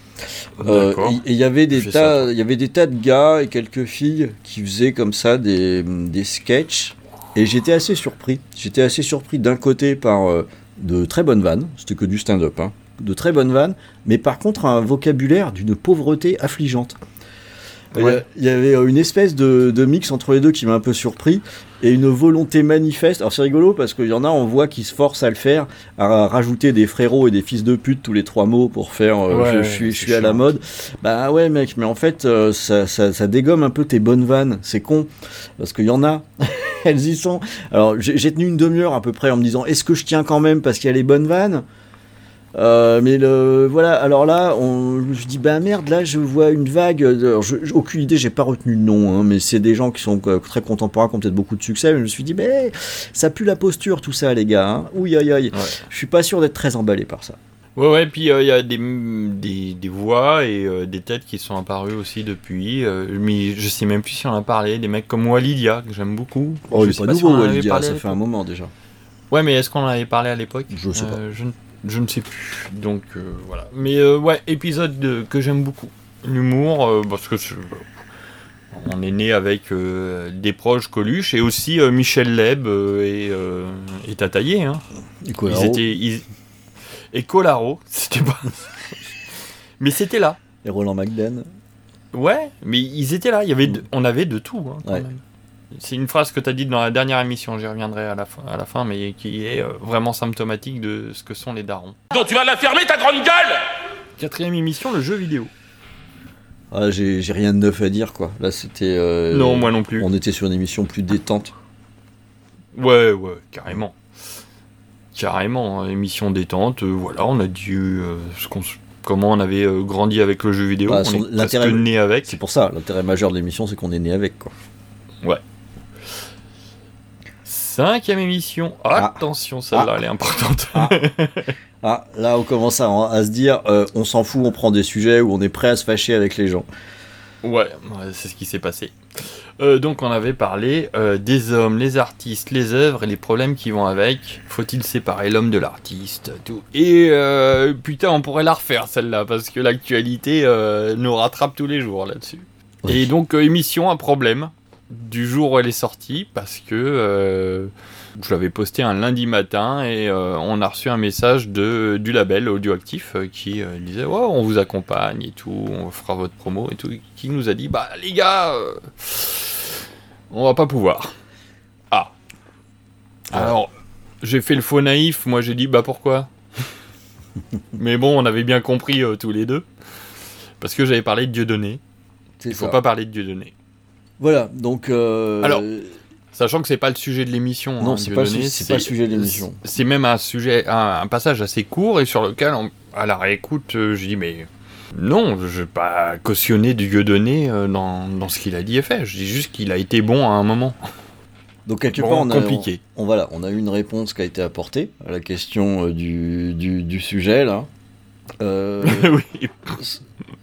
Euh, D'accord. et et il y avait des tas, il y avait des tas de gars et quelques filles qui faisaient comme ça des, des sketchs. Et j'étais assez surpris. J'étais assez surpris d'un côté par euh, de très bonnes vannes. C'était que du stand-up, hein. De très bonnes vannes, mais par contre un vocabulaire d'une pauvreté affligeante. Il y a- Ouais. Il y avait euh, une espèce de, de mix entre les deux qui m'a un peu surpris et une volonté manifeste. Alors c'est rigolo parce qu'il y en a, on voit qui se forcent à le faire, à rajouter des frérots et des fils de pute tous les trois mots pour faire euh, Ouais, je, suis, je c'est suis à la mode. Bah ouais mec, mais en fait euh, ça, ça, ça dégomme un peu tes bonnes vannes. C'est con parce qu'il y en a. Elles y sont. Alors j'ai tenu une demi-heure à peu près en me disant est-ce que je tiens quand même parce qu'il y a les bonnes vannes? Euh, mais le, voilà, alors là, on, je dis bah merde, là je vois une vague. alors, je- aucune idée, j'ai pas retenu le nom, hein, mais c'est des gens qui sont euh, très contemporains, qui ont peut-être beaucoup de succès. Mais je me suis dit, mais ça pue la posture, tout ça, les gars. Hein. Ouïe, aïe, aïe. Je suis pas sûr d'être très emballé par ça. Ouais, ouais, puis euh, il y a des, des, des voix et euh, des têtes qui sont apparues aussi depuis. euh, mais je sais même plus si on en a parlé. Des mecs comme Walidia, que j'aime beaucoup. Oh, il je est sais pas si nouveau, avait Walidia, ça fait un moment déjà. Ouais, mais est-ce qu'on en avait parlé à l'époque? Je sais pas. Euh, je, ne- je ne sais plus. Donc euh, voilà. Mais euh, ouais, épisode de- que j'aime beaucoup. L'humour, euh, parce que on est né avec euh, des proches Coluche et aussi euh, Michel Leb euh, et, euh, et Tataillé. Hein. Ils étaient, ils- Et Colaro, c'était pas. mais c'était là. Et Roland McDan. Ouais, mais ils étaient là. Il y avait de- On avait de tout. hein, quand Ouais. même. C'est une phrase que tu as dite dans la dernière émission, j'y reviendrai à la, fin, à la fin, mais qui est euh, vraiment symptomatique de ce que sont les darons. Donc tu vas la fermer ta grande gueule Quatrième émission, le jeu vidéo. Ah, j'ai j'ai rien de neuf à dire, quoi. Là, c'était. euh, Non, moi non plus. On était sur une émission plus détente. Ouais, ouais, carrément. Carrément, hein, émission détente, euh, voilà, on a dit euh, ce qu'on s- comment on avait euh, grandi avec le jeu vidéo, Bah, on est l'intérêt- né avec. C'est pour ça, l'intérêt majeur de l'émission, c'est qu'on est né avec, quoi. Ouais. Cinquième émission. Attention, celle-là, Ah. elle est importante. Ah, là, on commence à, à se dire, euh, on s'en fout, on prend des sujets où on est prêt à se fâcher avec les gens. Ouais, c'est ce qui s'est passé. Euh, donc on avait parlé euh, des hommes, les artistes, les œuvres et les problèmes qui vont avec. Faut-il séparer l'homme de l'artiste tout. Et euh, putain, on pourrait la refaire celle-là parce que l'actualité nous rattrape tous les jours là-dessus. Et donc émission un problème du jour où elle est sortie parce que je l'avais posté un lundi matin et euh, on a reçu un message de, du label Audioactif euh, qui euh, disait ouais, on vous accompagne et tout, on fera votre promo et tout, qui nous a dit bah les gars, euh, on va pas pouvoir. Ah. Alors j'ai fait le faux naïf, moi j'ai dit bah pourquoi? Mais bon, on avait bien compris tous les deux parce que j'avais parlé de Dieudonné. C'est Il faut ça. pas parler de Dieudonné. Voilà, donc. Alors, Sachant que c'est pas le sujet de l'émission. Non, hein, c'est pas le Dieudonné, su- c'est pas le sujet de l'émission. C'est même un sujet, un, un passage assez court et sur lequel, on- à la réécoute, euh, je dis mais non, je vais pas cautionner du Dieudonné euh, dans, dans ce qu'il a dit et fait. Je dis juste qu'il a été bon à un moment. Donc quelque Bon, part, on a, compliqué. On, on- voilà, on a eu une réponse qui a été apportée à la question euh, du, du, du sujet là. Euh, c-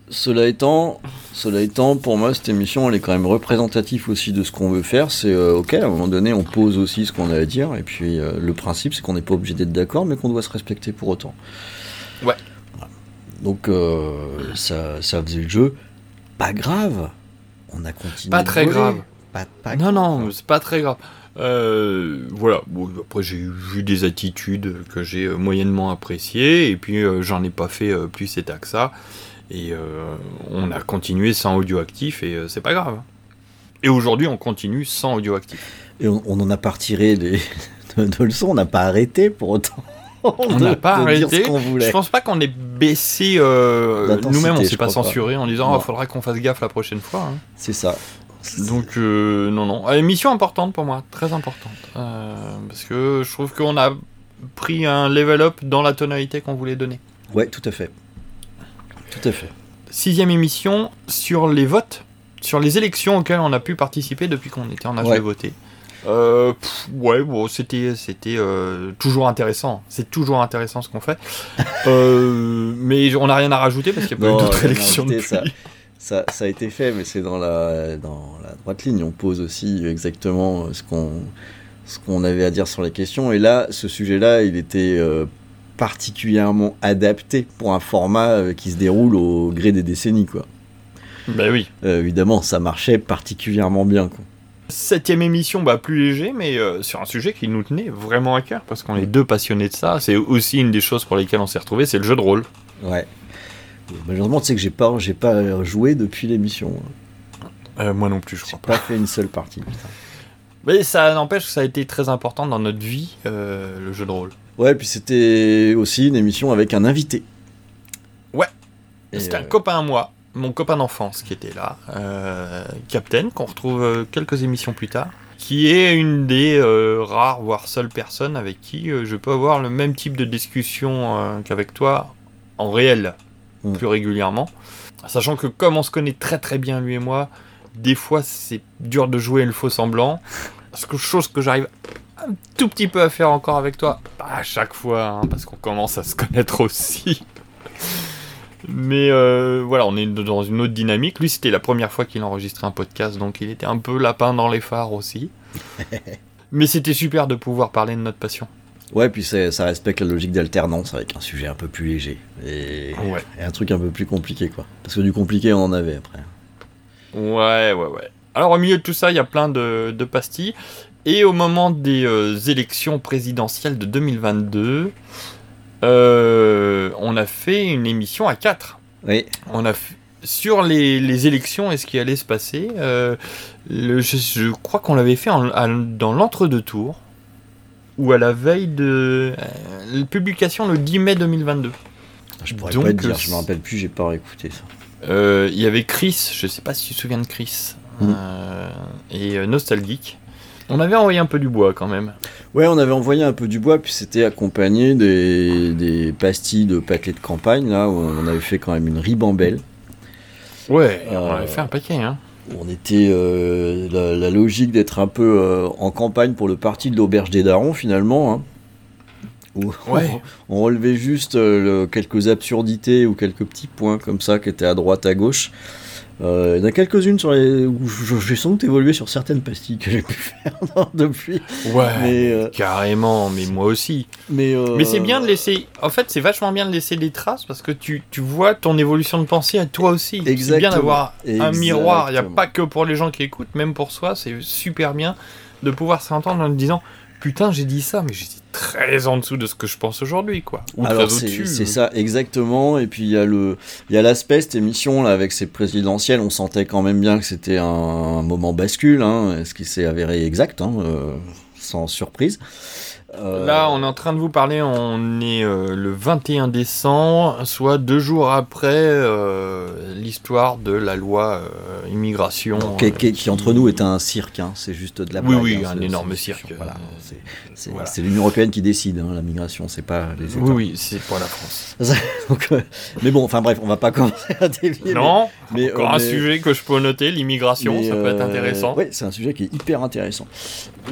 Cela étant, cela étant, pour moi, cette émission, elle est quand même représentative aussi de ce qu'on veut faire. C'est euh, ok, à un moment donné, on pose aussi ce qu'on a à dire, et puis euh, le principe, c'est qu'on n'est pas obligé d'être d'accord, mais qu'on doit se respecter pour autant. Ouais. Donc euh, ça, ça faisait le jeu. Pas grave. On a continué. Pas très grave. Pas, pas non, grave. non, c'est pas très grave. Euh, voilà, bon, après j'ai vu des attitudes que j'ai moyennement appréciées, et puis euh, j'en ai pas fait euh, plus état que ça, et euh, on a continué sans audioactif, et euh, c'est pas grave. Et aujourd'hui on continue sans audioactif. Et on on en a pas retiré des, de, de leçons, on n'a pas arrêté pour autant. On n'a pas arrêté. Je pense pas qu'on ait baissé euh, nous-mêmes, on s'est pas censuré en disant il Non. faudra qu'on fasse gaffe la prochaine fois. hein. C'est ça. Donc euh, non non, Euh, mission importante pour moi, très importante, parce que je trouve qu'on a pris un level up dans la tonalité qu'on voulait donner. Ouais, tout à fait. Tout à fait. Sixième émission sur les votes, sur les élections auxquelles on a pu participer depuis qu'on était en âge Ouais. de voter. Euh, pff, ouais, bon, c'était, c'était euh, toujours intéressant. C'est toujours intéressant ce qu'on fait. Euh, mais on n'a rien à rajouter parce qu'il n'y a pas eu d'autres élections depuis. ça, ça, ça a été fait, mais c'est dans la, dans la droite ligne. On pose aussi exactement ce qu'on ce qu'on avait à dire sur la question. Et là, ce sujet-là, il était particulièrement adapté pour un format euh, qui se déroule au gré des décennies, quoi. Ben oui. Euh, évidemment, ça marchait particulièrement bien, quoi. Septième émission, bah, plus léger, mais euh, sur un sujet qui nous tenait vraiment à cœur, parce qu'on est deux passionnés de ça. C'est aussi une des choses pour lesquelles on s'est retrouvés, c'est le jeu de rôle. Ouais. Malheureusement, tu sais que j'ai pas, j'ai pas joué depuis l'émission. Euh, moi non plus, je crois pas. Pas fait une seule partie. putain. Mais ça n'empêche que ça a été très important dans notre vie, euh, le jeu de rôle. Ouais, puis c'était aussi une émission avec un invité. Ouais. C'était un euh, copain à moi, mon copain d'enfance qui était là, euh, Captain, qu'on retrouve euh, quelques émissions plus tard. qui est une des euh, rares, voire seules personnes avec qui euh, je peux avoir le même type de discussion euh, qu'avec toi en réel, Mm. plus régulièrement. Sachant que comme on se connaît très très bien lui et moi, des fois c'est dur de jouer le faux semblant. Parce que chose que j'arrive un tout petit peu à faire encore avec toi, pas à chaque fois, hein, parce qu'on commence à se connaître aussi. Mais euh, voilà, on est dans une autre dynamique. Lui, c'était la première fois qu'il enregistrait un podcast, donc il était un peu lapin dans les phares aussi. Mais c'était super de pouvoir parler de notre passion. Ouais, puis ça respecte la logique d'alternance avec un sujet un peu plus léger. Et, Ouais. et un truc un peu plus compliqué, quoi. Parce que du compliqué, on en avait après. Ouais, ouais, ouais. Alors au milieu de tout ça, il y a plein de, de pastilles. Et au moment des euh, élections présidentielles de 2022, euh, on a fait une émission à 4. Oui. On a f- sur les, les élections et ce qui allait se passer. euh, le- je, je crois qu'on l'avait fait en- à- dans l'entre-deux tours. Ou à la veille de la publication le 10 mai 2022. Je pourrais Donc, pas te dire, je me rappelle plus, j'ai pas réécouté ça. Il y avait Chris, je sais pas si tu te souviens de Chris, Mm. euh, et Nostalgique. On avait envoyé un peu du bois quand même. Ouais, on avait envoyé un peu du bois, puis c'était accompagné des, des pastilles de pâté de campagne, là, où on avait fait quand même une ribambelle. Ouais, on Euh, avait fait un paquet, hein. On était euh, la, la logique d'être un peu euh, en campagne pour le parti de l'auberge des darons finalement. Hein, où Ouais. on, relevait juste le- quelques absurdités ou quelques petits points comme ça qui étaient à droite, à gauche. Euh, il y en a quelques-unes sur les où je- j'ai sans doute évolué sur certaines pastilles que j'ai pu faire depuis. Ouais, Mais, euh, carrément, mais moi aussi. mais, euh, Mais c'est bien de laisser. En fait, c'est vachement bien de laisser des traces parce que tu, tu vois ton évolution de pensée à toi aussi. C'est bien d'avoir un miroir. Il n'y a pas que pour les gens qui écoutent, même pour soi, c'est super bien de pouvoir s'entendre en disant Putain, j'ai dit ça, mais j'étais très en dessous de ce que je pense aujourd'hui, quoi. Ou Alors c'est c'est ça exactement. Et puis il y a le il y a l'aspect cette émission là avec ses présidentielles on sentait quand même bien que c'était un, moment bascule hein, ce qui s'est avéré exact hein, euh, sans surprise Euh, Là, on est en train de vous parler, on est euh, le 21 décembre, soit deux jours après euh, l'histoire de la loi immigration. qui, qui- qui, entre nous est un cirque hein, c'est juste de la Oui, blague, oui, hein, un énorme cirque. voilà c'est Voilà. l'Union européenne qui décide hein, la migration c'est pas les États Oui, oui, c'est pour la France. Donc, mais bon enfin bref on va pas commencer à dévier Non, mais, mais, encore un sujet que je peux noter, l'immigration, ça peut être intéressant. Oui, c'est un sujet qui est hyper intéressant.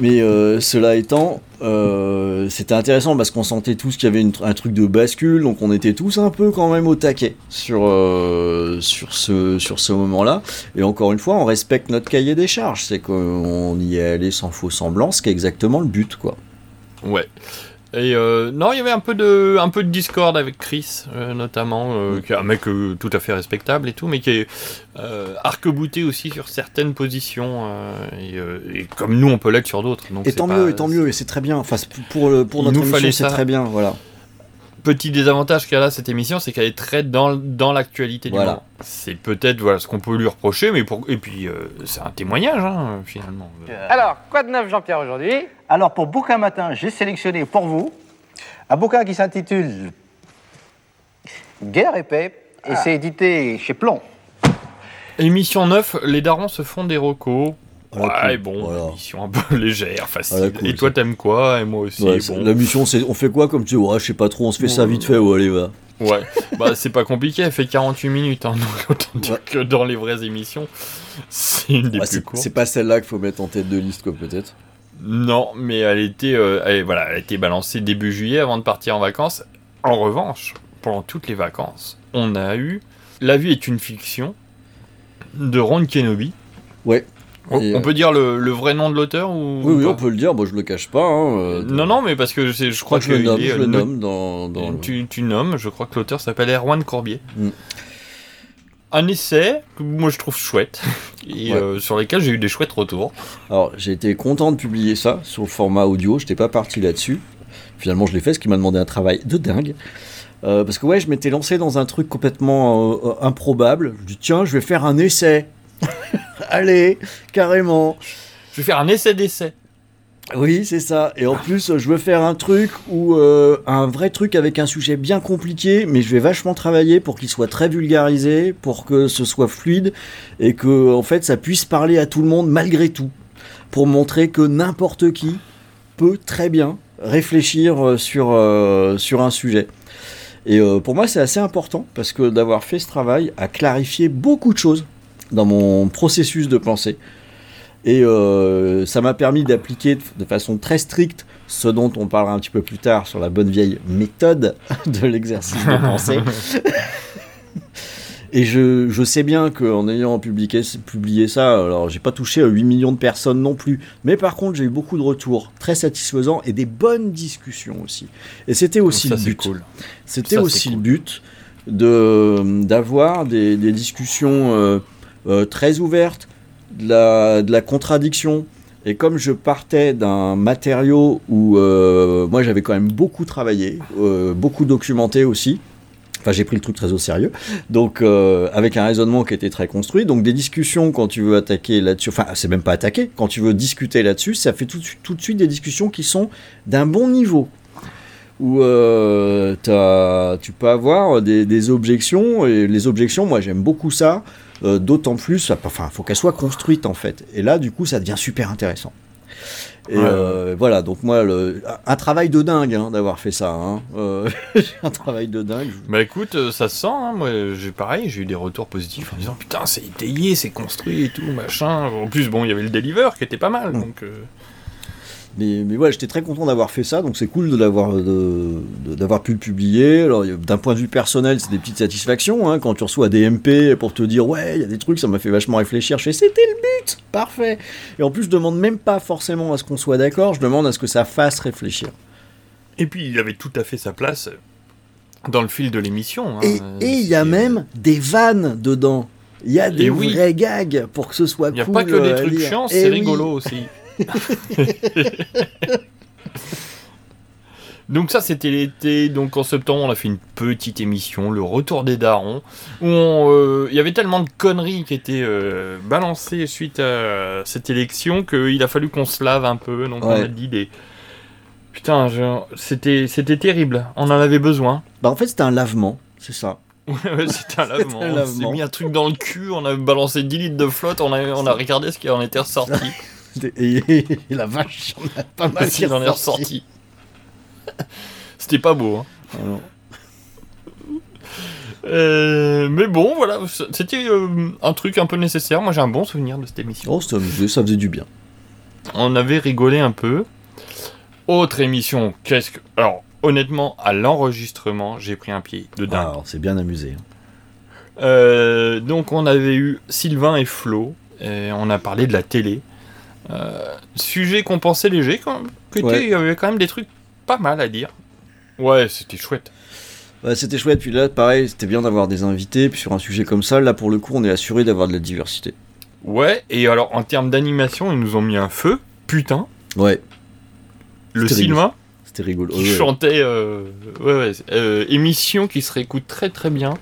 Mais euh, cela étant, euh, c'était intéressant parce qu'on sentait tous qu'il y avait un truc de bascule, donc on était tous un peu quand même au taquet sur, euh, sur ce moment-là. Et encore une fois, on respecte notre cahier des charges, c'est qu'on y est allé sans faux semblant, ce qui est exactement le but, quoi. Ouais. Et euh, non, il y avait un peu de, un peu de discorde avec Chris, euh, notamment, euh, qui est un mec euh, tout à fait respectable et tout, mais qui est euh, arc-bouté aussi sur certaines positions, et, et comme nous, on peut l'être sur d'autres. Et tant pas- mieux, et tant mieux, et c'est très bien. Enfin, pour, pour notre nous émission, c'est très bien, voilà. Petit désavantage qu'a là cette émission, c'est qu'elle est très dans, dans l'actualité du Voilà. moment. C'est peut-être voilà, ce qu'on peut lui reprocher, mais pour... et puis euh, c'est un témoignage, hein, finalement. Alors, quoi de neuf, Jean-Pierre, aujourd'hui? Alors, pour Bouquin Matin, j'ai sélectionné pour vous un bouquin qui s'intitule Guerre et paix, et c'est édité chez Plomb. Émission 9, les darons se font des recos. Voilà, ouais, bon, voilà. émission un peu légère, facile. Cool, et toi, t'aimes quoi? Et moi aussi. Ouais, bon. La mission, c'est on fait quoi comme tu Ouais, je sais pas trop, on se fait ça Bon, vite fait, ouais, allez, va. Ouais, bah c'est pas compliqué, elle fait 48 minutes, hein, donc autant dire que dans les vraies émissions, c'est une des Ouais, plus c'est courtes. c'est pas celle-là qu'il faut mettre en tête de liste, quoi, peut-être. Non, mais elle était, euh, elle, voilà, elle a été balancée début juillet avant de partir en vacances. En revanche, pendant toutes les vacances, on a eu La vie est une fiction de Ron Kenobi. Ouais. On, euh, peut dire le, le vrai nom de l'auteur ou Oui, oui, on peut le dire, moi je le cache pas. hein, euh, Non, non, mais parce que je, sais- je crois je le qu'il nomme, est, je euh, le no- nomme dans. dans le- Tu, tu nommes, je crois que l'auteur s'appelle Erwan Corbier. Mm. Un essai que moi je trouve chouette et Ouais. euh, sur lesquels j'ai eu des chouettes retours. Alors, j'ai été content de publier ça sur le format audio, j'étais pas parti là-dessus. Finalement, je l'ai fait, ce qui m'a demandé un travail de dingue. Euh, parce que ouais, je m'étais lancé dans un truc complètement euh, improbable. Je dis tiens, je vais faire un essai. Allez, carrément. Je vais faire un essai d'essai. Oui, c'est ça. Et en plus, je veux faire un truc où euh, un vrai truc avec un sujet bien compliqué, mais je vais vachement travailler pour qu'il soit très vulgarisé, pour que ce soit fluide et que en fait ça puisse parler à tout le monde malgré tout. pour montrer que n'importe qui peut très bien réfléchir euh, sur, euh, sur un sujet. Et euh, pour moi, c'est assez important parce que d'avoir fait ce travail a clarifié beaucoup de choses dans mon processus de pensée. Et ça m'a permis d'appliquer de façon très stricte ce dont on parlera un petit peu plus tard sur la bonne vieille méthode de l'exercice de pensée. Et je, je, sais bien qu'en ayant publié, publié ça, alors j'ai pas touché à 8 millions de personnes non plus, mais par contre j'ai eu beaucoup de retours très satisfaisants et des bonnes discussions aussi. Et c'était aussi le but. Cool. C'était aussi le but de d'avoir des, des, discussions euh, euh, très ouvertes, de la, contradiction, et comme je partais d'un matériau où euh, moi j'avais quand même beaucoup travaillé, euh, beaucoup documenté aussi, Enfin, j'ai pris le truc très au sérieux. Donc, avec un raisonnement qui était très construit. Donc, des discussions, quand tu veux attaquer là-dessus, enfin, c'est même pas attaquer, quand tu veux discuter là-dessus, ça fait tout, tout, de suite des discussions qui sont d'un bon niveau. Où tu peux avoir des, des, objections. Et les objections, moi, j'aime beaucoup ça. Euh, d'autant plus, enfin, faut qu'elle soit construite en fait. Et là, du coup, ça devient super intéressant. Et euh, voilà, donc moi, le, un travail de dingue hein, d'avoir fait ça. Hein. Euh, un travail de dingue. Bah écoute, ça se sent. Hein. Moi, j'ai pareil, j'ai eu des retours positifs en disant putain, c'est étayé, c'est construit et tout, machin. En plus, bon, il y avait le deliver qui était pas mal, mm. donc. Mais, mais ouais, j'étais très content d'avoir fait ça, donc c'est cool de l'avoir d'avoir pu le publier. Alors d'un point de vue personnel, c'est des petites satisfactions hein, quand tu reçois des MP pour te dire ouais, il y a des trucs, ça m'a fait vachement réfléchir. Je fais c'était le but, parfait. Et en plus, je demande même pas forcément à ce qu'on soit d'accord, je demande à ce que ça fasse réfléchir. Et puis il avait tout à fait sa place dans le fil de l'émission. Hein. Et il y a même des vannes dedans. Il y a des vrais gags pour que ce soit cool. Il n'y a pas que des trucs chiants, c'est rigolo aussi. Donc ça c'était l'été, donc en septembre on a fait une petite émission, le retour des darons, où euh, il y avait tellement de conneries qui étaient euh, balancées suite à cette élection qu'il a fallu qu'on se lave un peu, donc on a dit des... Putain, c'était c'était terrible, on en avait besoin. Bah en fait c'était un lavement, c'est ça. c'était un lavement. on s'est mis un truc dans le cul, on a balancé 10 litres de flotte, on a, on a regardé ce qui en était ressorti. Et, la vache, on a pas mal qui en est ressorti. C'était pas beau. Hein. Ah euh, mais bon, voilà, c'était euh, un truc un peu nécessaire. Moi, j'ai un bon souvenir de cette émission. Oh, ça, ça faisait du bien. On avait rigolé un peu. Autre émission, qu'est-ce que. Alors, honnêtement, à l'enregistrement, j'ai pris un pied de dingue. Ah, c'est bien amusé. Hein. Euh, donc, on avait eu Sylvain et Flo. Et on a parlé de la télé. Euh, sujet qu'on pensait léger, quand il y avait quand même des trucs pas mal à dire. Ouais, c'était chouette. c'était chouette, puis là, pareil, c'était bien d'avoir des invités, puis sur un sujet comme ça, là, pour le coup, on est assuré d'avoir de la diversité. Ouais, et alors, en termes d'animation, ils nous ont mis un feu, putain. Ouais. Le Sylvain. C'était rigolo. Qui chantait, euh, ouais, ouais, euh, émission qui se réécoute très très bien.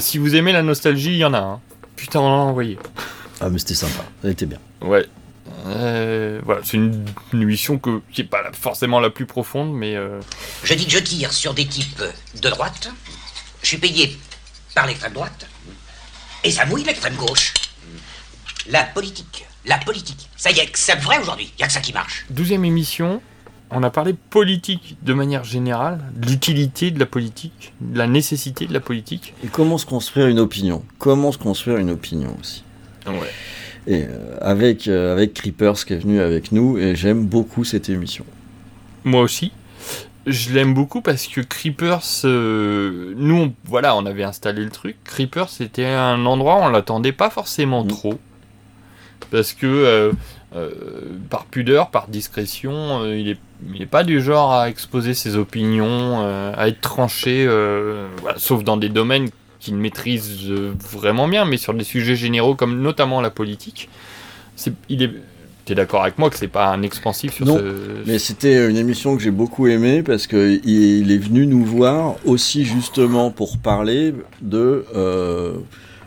si vous aimez la nostalgie, il y en a un. Putain, on l'a envoyé. Ah, mais c'était sympa, ça était bien. Ouais, euh, voilà, c'est une, émission que, qui n'est pas forcément la plus profonde, mais... Euh, je dis que je tire sur des types de droite, je suis payé par l'extrême droite, et ça mouille l'extrême gauche. La politique, la politique, ça y est, c'est vrai aujourd'hui, il a que ça qui marche. Douzième émission, on a parlé politique de manière générale, de l'utilité de la politique, de la nécessité de la politique. Et comment se construire une opinion? Comment se construire une opinion aussi? Ouais. Et euh, avec, euh, avec Creepers qui est venu avec nous, et j'aime beaucoup cette émission. Moi aussi. Je l'aime beaucoup parce que Creepers, euh, nous, voilà, on avait installé le truc. Creepers, c'était un endroit où on l'attendait pas forcément mm. trop. Parce que, par pudeur, par discrétion, il est il n'est pas du genre à exposer ses opinions, à être tranché, sauf dans des domaines qu'il maîtrise vraiment bien, mais sur des sujets généraux comme notamment la politique, il est, T'es d'accord avec moi que c'est pas un expansif sur non, mais c'était une émission que j'ai beaucoup aimée parce que il est venu nous voir aussi justement pour parler de euh,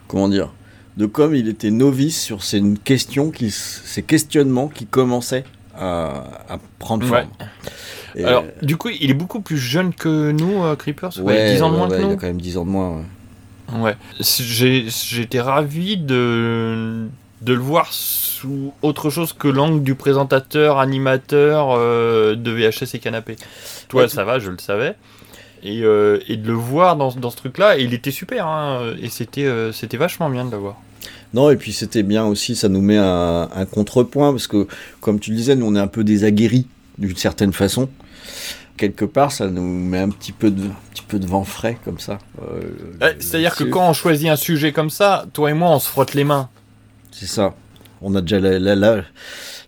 comment dire de comme il était novice sur ces questions qui ces questionnements qui commençaient à, prendre forme. Alors, du coup, il est beaucoup plus jeune que nous, euh, Creepers ouais, 10 ans de moins que nous. Il a quand même 10 ans de moins. Ouais, j'étais ravi de de le voir sous autre chose que l'angle du présentateur, animateur euh, de VHS et canapé. Toi, Ouais, ça va, je le savais. Et, euh, et de le voir dans, dans ce truc-là, il était super, hein, et c'était euh, c'était vachement bien de l'avoir. Non, et puis c'était bien aussi, ça nous met un, un contrepoint, parce que, comme tu le disais, nous on est un peu des aguerris, d'une certaine façon. Quelque part, ça nous met un petit peu de, un petit peu de vent frais, comme ça. euh, Ouais, C'est-à-dire que quand on choisit un sujet comme ça, toi et moi, on se frotte les mains. C'est ça. On a déjà la, la, la,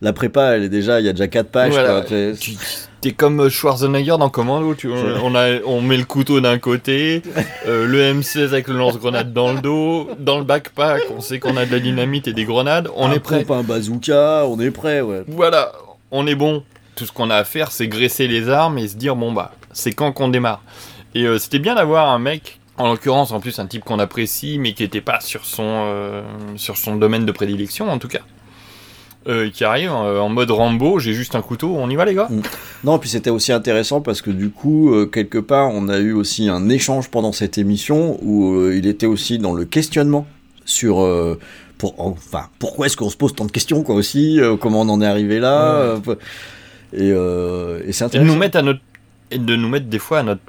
la prépa, elle est déjà, il y a déjà 4 pages. Voilà. quoi. T'es- comme Schwarzenegger dans Commando, tu vois. On, a, on met le couteau d'un côté, euh, le M16 avec le lance-grenade dans le dos, dans le backpack, on sait qu'on a de la dynamite et des grenades, on un est prêt. pompe, un bazooka, on est prêt, ouais. Voilà, on est bon. Tout ce qu'on a à faire, c'est graisser les armes et se dire, bon bah, c'est quand qu'on démarre. Et euh, c'était bien d'avoir un mec, en l'occurrence en plus un type qu'on apprécie, mais qui n'était pas sur son, euh, sur son domaine de prédilection en tout cas. Euh, qui arrive en mode Rambo, j'ai juste un couteau, on y va les gars? Non, puis c'était aussi intéressant parce que du coup, euh, quelque part, on a eu aussi un échange pendant cette émission où euh, il était aussi dans le questionnement sur. euh, pour, enfin, pourquoi est-ce qu'on se pose tant de questions, quoi, aussi euh, Comment on en est arrivé là euh, Et, euh, et c'est Et de intéressant. nous mettre à notre et de nous mettre des fois à notre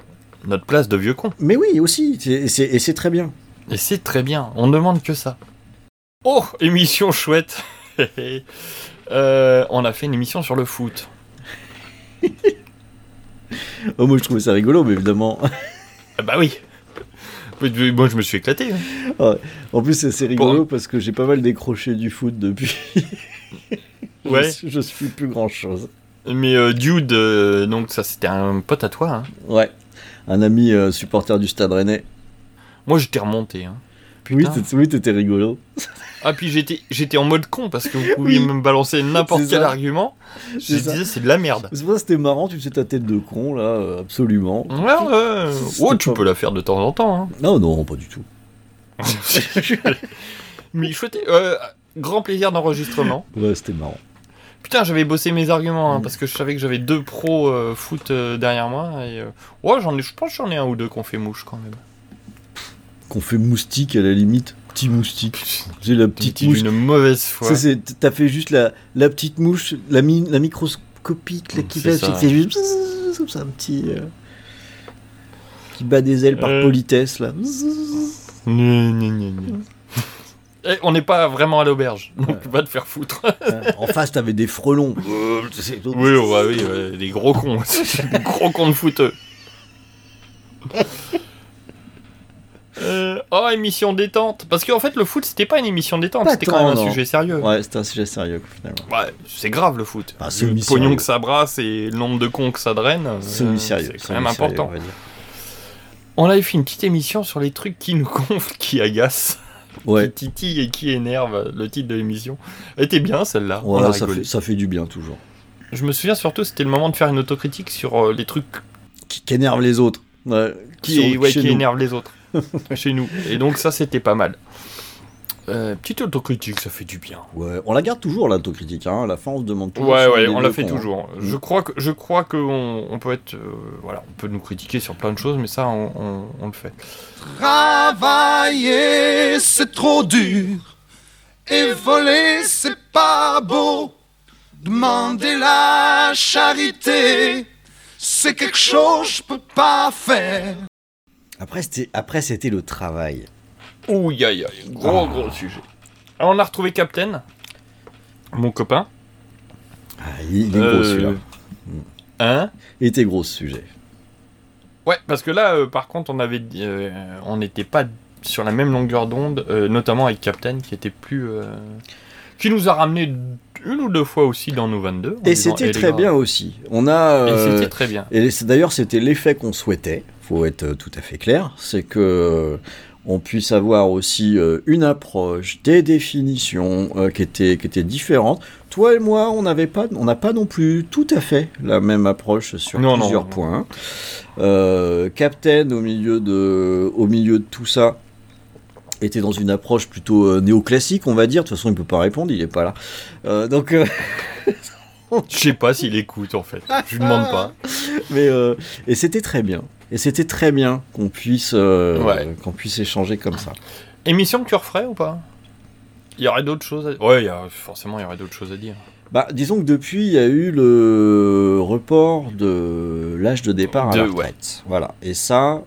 notre place de vieux con. Mais oui, aussi, et c'est très bien. Et c'est très bien, on demande que ça. Oh, émission chouette. Euh, on a fait une émission sur le foot. Oh, moi, je trouvais ça rigolo, mais évidemment. Ah bah oui. Moi je me suis éclaté. hein. Ouais. En plus, c'est rigolo parce que j'ai pas mal décroché du foot depuis. Ouais. je, je suis plus grand chose. Mais euh, Dude, euh, donc ça c'était un pote à toi. hein. Ouais. Un ami euh, supporter du Stade Rennais. Moi j'étais remonté. hein. Oui, t'étais- oui, rigolo. Ah puis j'étais j'étais en mode con parce que vous pouviez me balancer n'importe quel ça. argument. Je disais c'est de la merde. C'est pour ça c'était marrant, tu faisais ta tête de con, là, absolument. Ouais, ouais. Oh, tu pas- peux la faire de temps en temps. hein. Non, non, pas du tout. Mais chouette. euh, grand plaisir d'enregistrement. Ouais, c'était marrant. Putain, j'avais bossé mes arguments hein, parce que je savais que j'avais deux pros euh, foot euh, derrière moi. Et, euh, ouais, j'en ai, je pense que j'en ai un ou deux qu'on fait mouche quand même. Qu'on fait moustique à la limite. Petit moustique. J'ai la petite Petit mouche. d'une mauvaise foi. Ça, c'est- T'as fait juste la, la petite mouche, la, mi- la microscopique, là, qui C'est fait, ça. juste. bzzz, Comme ça, un petit. euh, qui bat des ailes par Euh. politesse, là. Gna, gna, gna, gna. Eh, on n'est pas vraiment à l'auberge, donc va te faire foutre. en face, t'avais des frelons. C'est- oui, oh, bah oui, ouais, des gros cons. des gros cons de footeux. Euh, oh, émission détente. Parce qu'en fait, le foot, c'était pas une émission détente, c'était quand même un non. sujet sérieux. Ouais, c'était un sujet sérieux, finalement. Ouais, c'est grave le foot. Ah, le pognon que ça brasse et le nombre de cons que ça draine. euh, Semi-sérieux. C'est quand même important. on va dire. On avait fait une petite émission sur les trucs qui nous gonflent, qui agacent, Ouais. qui titillent et qui énervent. Le titre de l'émission. Elle était bien celle-là. a ça fait, ça fait du bien, toujours. Je me souviens surtout, c'était le moment de faire une autocritique sur euh, les trucs Qui, qui énerve les autres. Ouais, qui, sur- ouais, chez qui énervent les autres chez nous. Et donc ça, c'était pas mal. Euh, petite autocritique, ça fait du bien. Ouais, on la garde toujours, l'autocritique. Hein. À la fin, on se demande toujours. Ouais, ouais, on la fait cons, hein. toujours. Je crois que je crois que on, on peut être, euh, voilà, on peut nous critiquer sur plein de choses, mais ça, on, on- on le fait. Travailler, c'est trop dur. Et voler, c'est pas beau. Demander la charité, c'est quelque chose que je peux pas faire. Après, c'était, après, c'était le travail. Ouh, aïe, aïe, gros, Ah. gros sujet. Alors, on a retrouvé Captain, mon copain. Ah, il, il est gros, Euh, celui-là. Hein Il était gros, ce sujet. Ouais, parce que là, euh, par contre, on avait, euh, on n'était pas sur la même longueur d'onde, euh, notamment avec Captain, qui était plus, euh, qui nous a ramené une ou deux fois aussi dans nos 22. en Et c'était Eh, très gars, bien aussi. On a. Et euh, c'était très bien. Et d'ailleurs, c'était l'effet qu'on souhaitait. Faut être tout à fait clair. C'est que on puisse avoir aussi euh, une approche, des définitions euh, qui étaient qui étaient différentes. Toi et moi, on n'avait pas, on n'a pas non plus tout à fait la même approche sur Non, plusieurs non. points. Euh, Captain au milieu de, au milieu de tout ça était dans une approche plutôt néoclassique, on va dire. De toute façon, il peut pas répondre, il est pas là. Donc, Je sais pas s'il écoute en fait. Je lui demande pas. mais euh, et c'était très bien. Et c'était très bien qu'on puisse, euh, Ouais. qu'on puisse échanger comme ça. Émission que tu referais ou pas? Il y aurait d'autres choses à Ouais, y a... forcément, il y aurait d'autres choses à dire. Bah, disons que depuis, il y a eu le report de l'âge de départ à De- la retraite. Voilà. Et ça.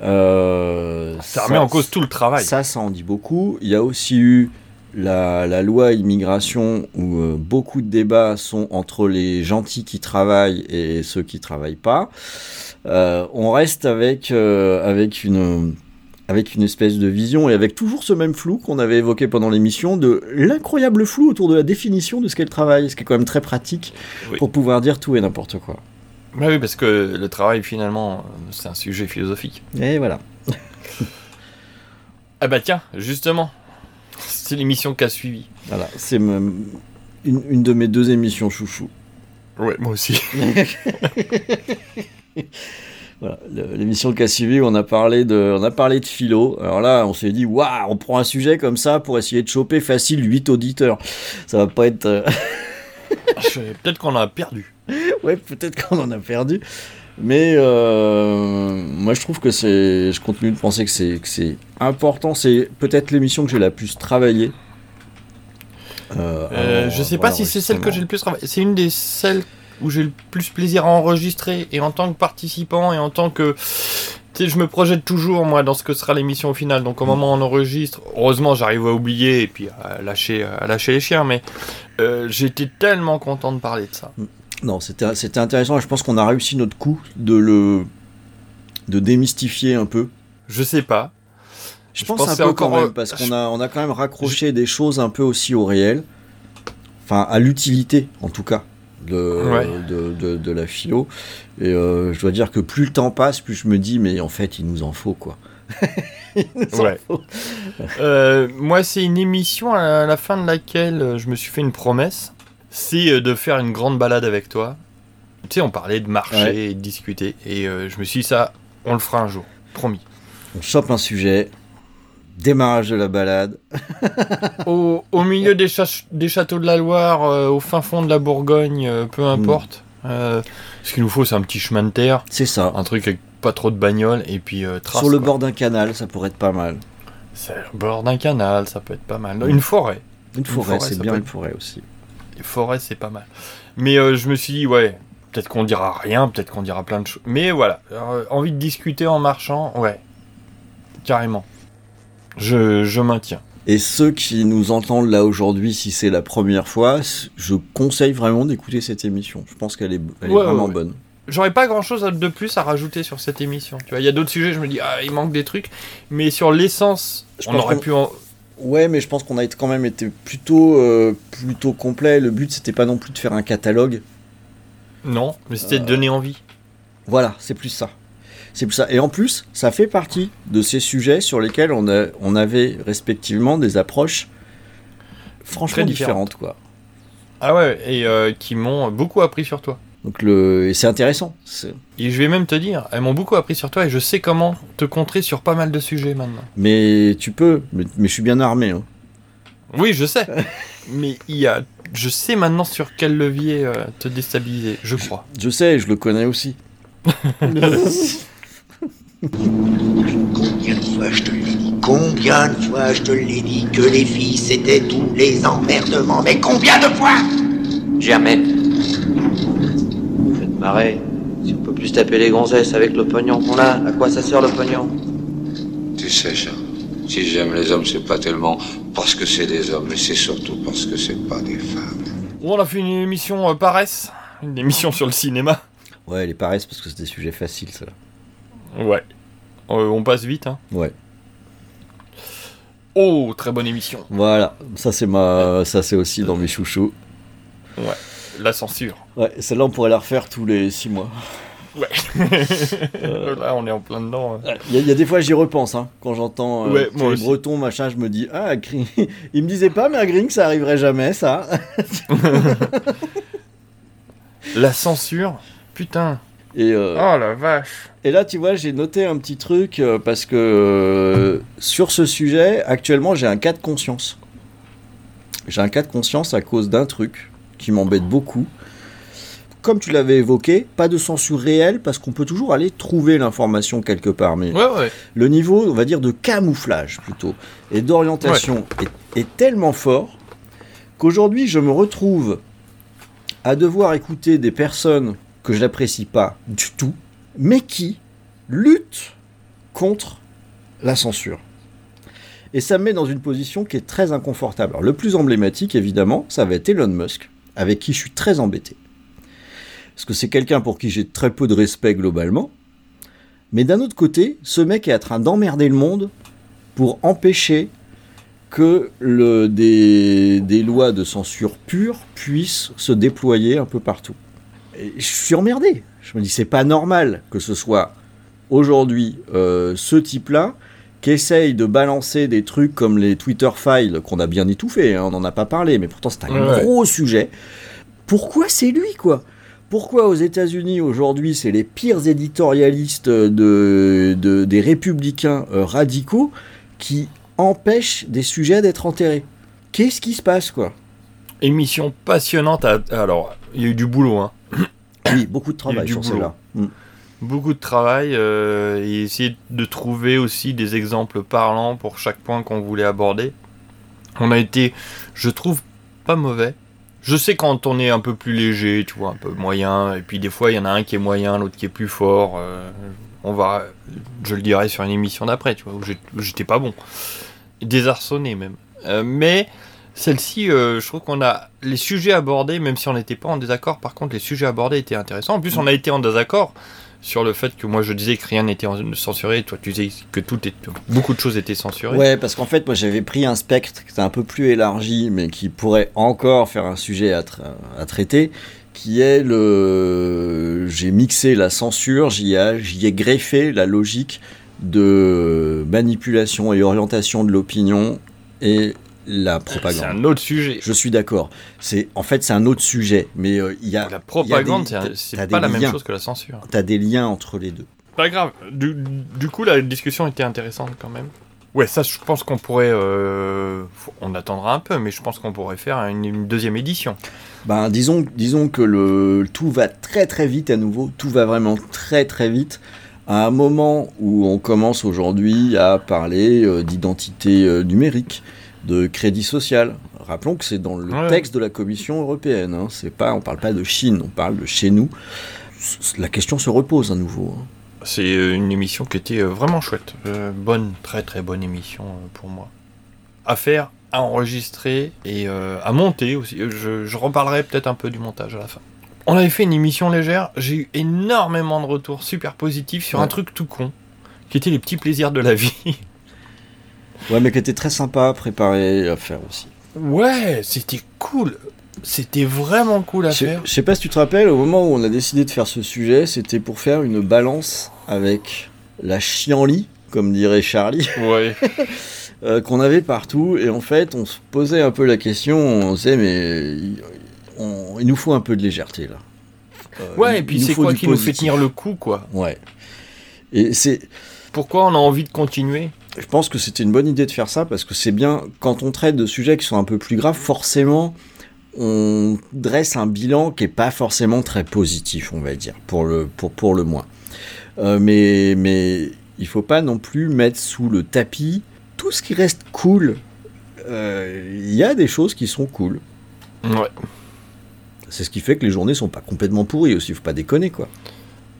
euh, Ça remet en cause tout le travail. Ça, ça en dit beaucoup. Il y a aussi eu la, la loi immigration où euh, beaucoup de débats sont entre les gentils qui travaillent et ceux qui travaillent pas. Euh, on reste avec, euh, avec une avec une espèce de vision et avec toujours ce même flou qu'on avait évoqué pendant l'émission de l'incroyable flou autour de la définition de ce qu'est le travail, ce qui est quand même très pratique Oui. pour pouvoir dire tout et n'importe quoi. Bah oui, parce que le travail, finalement, c'est un sujet philosophique. Et voilà. Ah bah tiens, justement, c'est l'émission qui a suivi. Voilà, c'est une, une de mes deux émissions chouchou. Ouais, moi aussi. Voilà, l'émission qui a suivi, on a parlé de, on a parlé de philo. Alors là, on s'est dit, waouh, on prend un sujet comme ça pour essayer de choper facile 8 auditeurs. Ça va pas être. euh, Je- Peut-être qu'on a perdu. ouais, peut-être qu'on en a perdu. Mais euh, moi, je trouve que c'est. Je continue de penser que c'est, que c'est important. C'est peut-être l'émission que j'ai la plus travaillée. Euh, Euh, je sais pas si c'est celle que j'ai le plus travaillé. C'est une des celles où j'ai le plus plaisir à enregistrer et en tant que participant et en tant que. Je me projette toujours moi dans ce que sera l'émission au final. Donc au moment où on enregistre, heureusement j'arrive à oublier et puis à lâcher, à lâcher les chiens. Mais euh, j'étais tellement content de parler de ça. Non, c'était c'était intéressant. et Je pense qu'on a réussi notre coup de le de démystifier un peu. Je sais pas. Je, Je pense, pense un peu encore, quand même parce je- qu'on a on a quand même raccroché des choses un peu aussi au réel. Enfin, à l'utilité en tout cas de, Ouais. de, de, de la philo. Et euh, je dois dire que plus le temps passe, plus je me dis mais en fait il nous en faut quoi. Ouais. Euh, moi, c'est une émission à la fin de laquelle euh, je me suis fait une promesse. C'est de faire une grande balade avec toi. Tu sais, on parlait de marcher Ouais. et de discuter. Et euh, je me suis dit, ça, on le fera un jour. Promis. On chope un sujet. Démarrage de la balade. au, au milieu des, châteaux de la Loire, euh, au fin fond de la Bourgogne, euh, peu importe. Euh, ce qu'il nous faut, c'est un petit chemin de terre. C'est ça. Un truc avec pas trop de bagnoles et puis trace, Sur le quoi. bord d'un canal, ça pourrait être pas mal. C'est le bord d'un canal, ça peut être pas mal. Une forêt. Une forêt, c'est bien une être- forêt aussi. Une forêt, c'est pas mal. Mais je me suis dit, ouais, peut-être qu'on dira rien, peut-être qu'on dira plein de choses. Mais voilà, envie de discuter en marchant, ouais, carrément. Je, je maintiens. Et ceux qui nous entendent là aujourd'hui, si c'est la première fois, je conseille vraiment d'écouter cette émission. Je pense qu'elle est, elle est Ouais, vraiment ouais, ouais. bonne. J'aurais pas grand chose de plus à rajouter sur cette émission. Tu vois, il y a d'autres sujets, je me dis, ah, il manque des trucs. Mais sur l'essence, on aurait pu en. Ouais, mais je pense qu'on a été- quand même été plutôt, euh, plutôt complet. Le but, c'était pas non plus de faire un catalogue. Non, mais c'était Euh, de donner envie. Voilà, c'est plus ça. C'est plus ça. Et en plus, ça fait partie de ces sujets sur lesquels on, a, on avait respectivement des approches franchement Très différentes, différentes. quoi. Ah ouais, et euh, qui m'ont beaucoup appris sur toi. Donc le, et c'est intéressant. Et je vais même te dire, elles m'ont beaucoup appris sur toi et je sais comment te contrer sur pas mal de sujets maintenant. Mais tu peux. Mais, mais je suis bien armé. hein. Oui, je sais. mais il y a, je sais maintenant sur quel levier euh, te déstabiliser, je crois. Je sais, je le connais aussi. Combien de fois je te l'ai dit, combien de fois je te l'ai dit que les filles c'était tous les emmerdements, mais combien de fois? Jamais. Vous faites marrer. Si on peut plus taper les gonzesses avec le pognon qu'on a, à quoi ça sert le pognon? Tu sais, Charles, si j'aime les hommes, c'est pas tellement parce que c'est des hommes, mais c'est surtout parce que c'est pas des femmes. Bon, on a fait une émission euh, paresse, une émission sur le cinéma. Ouais, les paresses parce que c'est des sujets faciles, ça. Ouais. Euh, on passe vite, hein. Ouais. Oh, très bonne émission. Voilà, ça c'est ma, ça c'est aussi dans mes chouchous. Ouais. La censure. Ouais, celle-là on pourrait la refaire tous les 6 mois. Ouais. Là, on est en plein dedans. hein. Il y, a- il y a des fois j'y repense, hein, quand j'entends euh, Ouais, les. Bretons machin, je me dis ah Gring- il me disait pas mais à Gring ça arriverait jamais ça. La censure, putain. Et euh, Oh la vache. Et là, tu vois, j'ai noté un petit truc euh, parce que euh, sur ce sujet, actuellement, j'ai un cas de conscience. J'ai un cas de conscience à cause d'un truc qui m'embête beaucoup. comme tu l'avais évoqué, pas de censure réelle parce qu'on peut toujours aller trouver l'information quelque part. Mais Ouais, ouais. le niveau, on va dire, de camouflage plutôt et d'orientation est, est tellement fort qu'aujourd'hui je me retrouve à devoir écouter des personnes que je n'apprécie pas du tout, mais qui luttent contre la censure. Et ça me met dans une position qui est très inconfortable. Alors, le plus emblématique, évidemment, ça va être Elon Musk, avec qui je suis très embêté. Parce que c'est quelqu'un pour qui j'ai très peu de respect globalement. Mais d'un autre côté, ce mec est en train d'emmerder le monde pour empêcher que des, des lois de censure pure puissent se déployer un peu partout. Je suis emmerdé. Je me dis, c'est pas normal que ce soit aujourd'hui euh, ce type-là qui essaye de balancer des trucs comme les Twitter files qu'on a bien étouffé, hein, on n'en a pas parlé, mais pourtant c'est un Ouais. gros sujet. Pourquoi c'est lui, quoi? Pourquoi aux États-Unis aujourd'hui c'est les pires éditorialistes de, de- des républicains euh, radicaux qui empêchent des sujets d'être enterrés? Qu'est-ce qui se passe, quoi? Émission passionnante. à- Alors, il y a eu du boulot, hein. Oui, beaucoup de travail sur celle-là. Mm. Beaucoup de travail euh, et essayer de trouver aussi des exemples parlants pour chaque point qu'on voulait aborder. On a été, je trouve, pas mauvais. Je sais quand on est un peu plus léger, tu vois, un peu moyen, et puis des fois il y en a un qui est moyen, l'autre qui est plus fort. euh, on va, je le dirai sur une émission d'après, tu vois, où j'étais pas bon, désarçonné même. Euh, mais celle-ci, euh, je trouve qu'on a les sujets abordés, même si on n'était pas en désaccord. Par contre, les sujets abordés étaient intéressants. En plus, on a été en désaccord sur le fait que moi je disais que rien n'était en- censuré, toi tu disais que tout beaucoup de choses étaient censurées. Ouais, parce qu'en fait, moi j'avais pris un spectre qui était un peu plus élargi, mais qui pourrait encore faire un sujet à, tra- à traiter, qui est le. J'ai mixé la censure, j'y ai, ai greffé la logique de manipulation et orientation de l'opinion et la propagande. C'est un autre sujet. Je suis d'accord. C'est en fait c'est un autre sujet, mais euh, il y a La propagande, c'est- pas des la même chose que la censure. T'as des liens entre les deux. Pas grave. Du, du coup, la discussion était intéressante quand même. Ouais, ça, je pense qu'on pourrait. euh, on attendra un peu, mais je pense qu'on pourrait faire une, une deuxième édition. Ben, disons, disons que le, tout va très très vite à nouveau, tout va vraiment très très vite. À un moment où on commence aujourd'hui à parler euh, d'identité euh, numérique, de crédit social. Rappelons que c'est dans le Ouais. texte de la Commission européenne. Hein. C'est pas, on parle pas de Chine, on parle de chez nous. La question se repose à nouveau. hein. C'est euh, une émission qui était euh, vraiment chouette. Euh, bonne, très très bonne émission pour moi. À faire, à enregistrer et euh, à monter aussi. Je, je reparlerai peut-être un peu du montage à la fin. On avait fait une émission légère. J'ai eu énormément de retours super positifs sur un truc tout con, qui était les petits plaisirs de la vie. Ouais, mais qui était très sympa à préparer à faire aussi. Ouais, c'était cool. C'était vraiment cool à Je faire. Je sais pas si tu te rappelles, au moment où on a décidé de faire ce sujet, c'était pour faire une balance avec la chienlit, comme dirait Charlie, Ouais. euh, qu'on avait partout. Et en fait, on se posait un peu la question, on se disait, mais il, on- il nous faut un peu de légèreté là. Euh, Ouais, et puis c'est quoi qui nous fait tenir le coup, quoi? Ouais. Et c'est, Pourquoi on a envie de continuer? Je pense que c'était une bonne idée de faire ça parce que c'est bien quand on traite de sujets qui sont un peu plus graves, forcément on dresse un bilan qui est pas forcément très positif, on va dire, pour le, pour, pour le moins. Euh, mais, mais il faut pas non plus mettre sous le tapis tout ce qui reste cool. Euh, Il y a des choses qui sont cool. Ouais. C'est ce qui fait que les journées sont pas complètement pourries aussi, faut pas déconner quoi.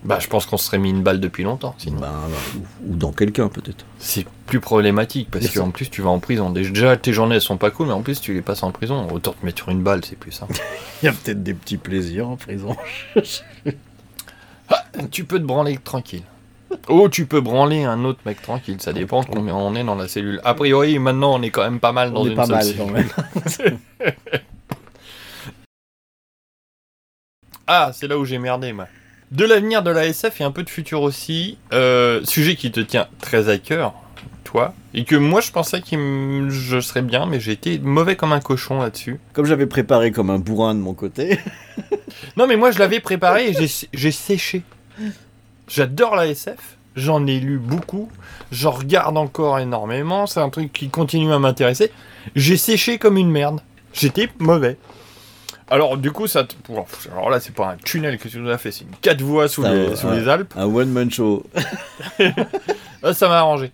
Bah, je pense qu'on se serait mis une balle depuis longtemps, sinon. Bah, ou, ou dans quelqu'un peut-être. C'est plus problématique parce qu'en plus tu vas en prison. Déjà tes journées elles sont pas cool, mais en plus tu les passes en prison. Autant te mettre sur une balle, c'est plus simple. Il y a peut-être des petits plaisirs en prison. tu peux te branler tranquille. Oh, tu peux branler un autre mec tranquille, ça dépend combien on est dans la cellule. A priori, maintenant on est quand même pas mal dans On est une pas seule mal, cellule. quand ah, c'est là où j'ai merdé, moi. De l'avenir de la SF et un peu de futur aussi. Euh, sujet qui te tient très à cœur, toi. Et que moi je pensais que je serais bien, mais j'ai été mauvais comme un cochon là-dessus. Comme j'avais préparé comme un bourrin de mon côté. Non, mais moi je l'avais préparé et j'ai- séché. J'adore la SF, j'en ai lu beaucoup, j'en regarde encore énormément, c'est un truc qui continue à m'intéresser. J'ai séché comme une merde. J'étais mauvais. Alors, du coup, ça. te- Alors là, c'est pas un tunnel que tu nous as fait, c'est une quatre voies sous, Ça, les, ouais, sous ouais. les Alpes. Un one-man show. Ah, ça m'a arrangé.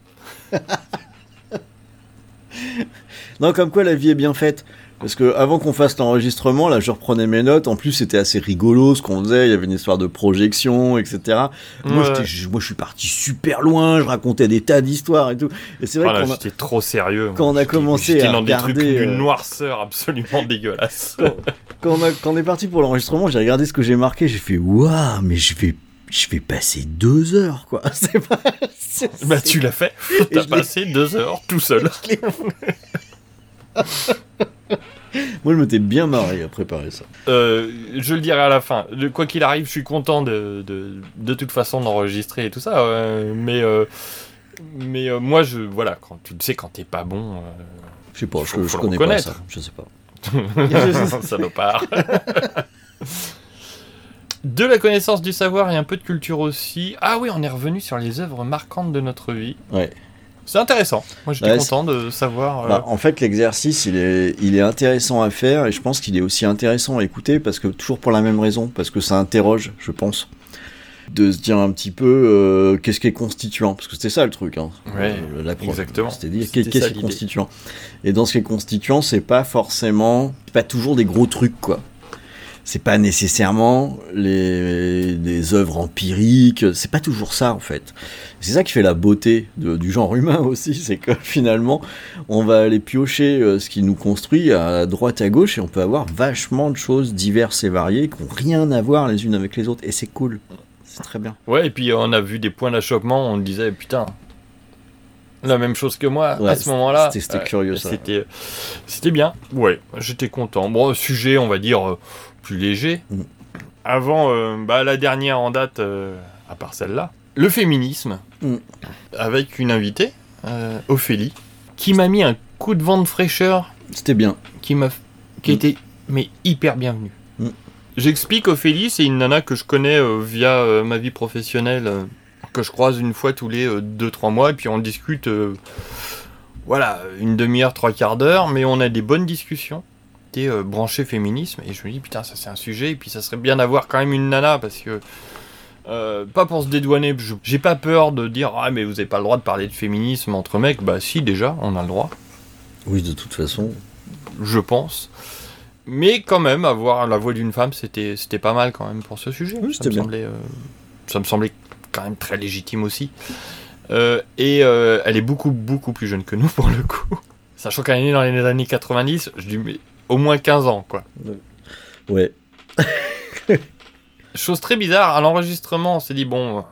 Non, comme quoi la vie est bien faite. Parce que avant qu'on fasse l'enregistrement, là, je reprenais mes notes. En plus, c'était assez rigolo ce qu'on faisait. Il y avait une histoire de projection, etc. Moi, Ouais. je, moi, je suis parti super loin. Je racontais des tas d'histoires et tout. Et c'est vrai Voilà, qu'on a- j'étais trop sérieux. quand on a commencé à dans des trucs regarder, d'une euh, noirceur absolument dégueulasse. quand on, a- quand on est parti pour l'enregistrement, j'ai regardé ce que j'ai marqué. J'ai fait waouh, mais je vais, je vais passer deux heures, quoi. C'est pas. bah, tu l'as fait. T'as passé deux heures tout seul. Moi, je m'étais bien marré à préparer ça. Euh, je le dirai à la fin. De- Quoi qu'il arrive, je suis content de, de, de toute façon d'enregistrer et tout ça. euh, mais euh, mais moi, je voilà, quand tu le sais, quand t'es pas bon. Je sais pas, je, faut- je faut le connais pas ça. Je sais pas. Salopard. de la connaissance du savoir et un peu de culture aussi. Ah oui, on est revenu sur les œuvres marquantes de notre vie. Ouais. C'est intéressant. Moi, j'étais Ouais, content de savoir. euh, Bah, en fait, l'exercice, il est, il est intéressant à faire et je pense qu'il est aussi intéressant à écouter parce que toujours pour la même raison, parce que ça interroge, je pense, de se dire un petit peu euh, qu'est-ce qui est constituant, parce que c'était ça le truc. Hein, Ouais, Euh, la exactement. C'est-à-dire qu'est-ce qui est constituant. Et dans ce qui est constituant, c'est pas forcément, pas toujours des gros trucs quoi. C'est pas nécessairement les, des œuvres empiriques, c'est pas toujours ça en fait. C'est ça qui fait la beauté du genre humain aussi, c'est que finalement on va aller piocher euh, ce qui nous construit à droite à gauche et on peut avoir vachement de choses diverses et variées qui n'ont rien à voir les unes avec les autres et c'est cool, c'est très bien. Ouais, et puis on a vu des points d'achoppement, on disait putain, la même chose que moi Ouais, à ce moment-là. c'était- curieux, ça. C'était, c'était bien. Ouais, j'étais content. Bon, sujet, on va dire euh, plus léger. Mm. Avant, euh, bah, la dernière en date, euh, à part celle-là, le féminisme, Mm. avec une invitée, euh, Ophélie, qui m'a mis un coup de vent de fraîcheur. C'était bien. Qui m'a, qui Mm. était mais hyper bienvenue. J'explique Ophélie, c'est une nana que je connais via ma vie professionnelle, que je croise une fois tous les 2-3 mois, et puis on discute, euh, voilà, une demi-heure, trois quarts d'heure, mais on a des bonnes discussions. T'es euh, branché féminisme, et je me dis, putain, ça c'est un sujet, et puis ça serait bien d'avoir quand même une nana, parce que, euh, pas pour se dédouaner, j'ai pas peur de dire, ah, mais vous avez pas le droit de parler de féminisme entre mecs, bah si, déjà, on a le droit Oui, de toute façon. je pense. Mais quand même, avoir la voix d'une femme, c'était c'était pas mal quand même pour ce sujet. ça, me semblait, euh, ça me semblait quand même très légitime aussi. Euh, et euh, elle est beaucoup, beaucoup plus jeune que nous pour le coup. Sachant qu'elle est née dans les années 90, je dis mais au moins 15 ans quoi. Ouais. Chose très bizarre, à l'enregistrement, on s'est dit, bon,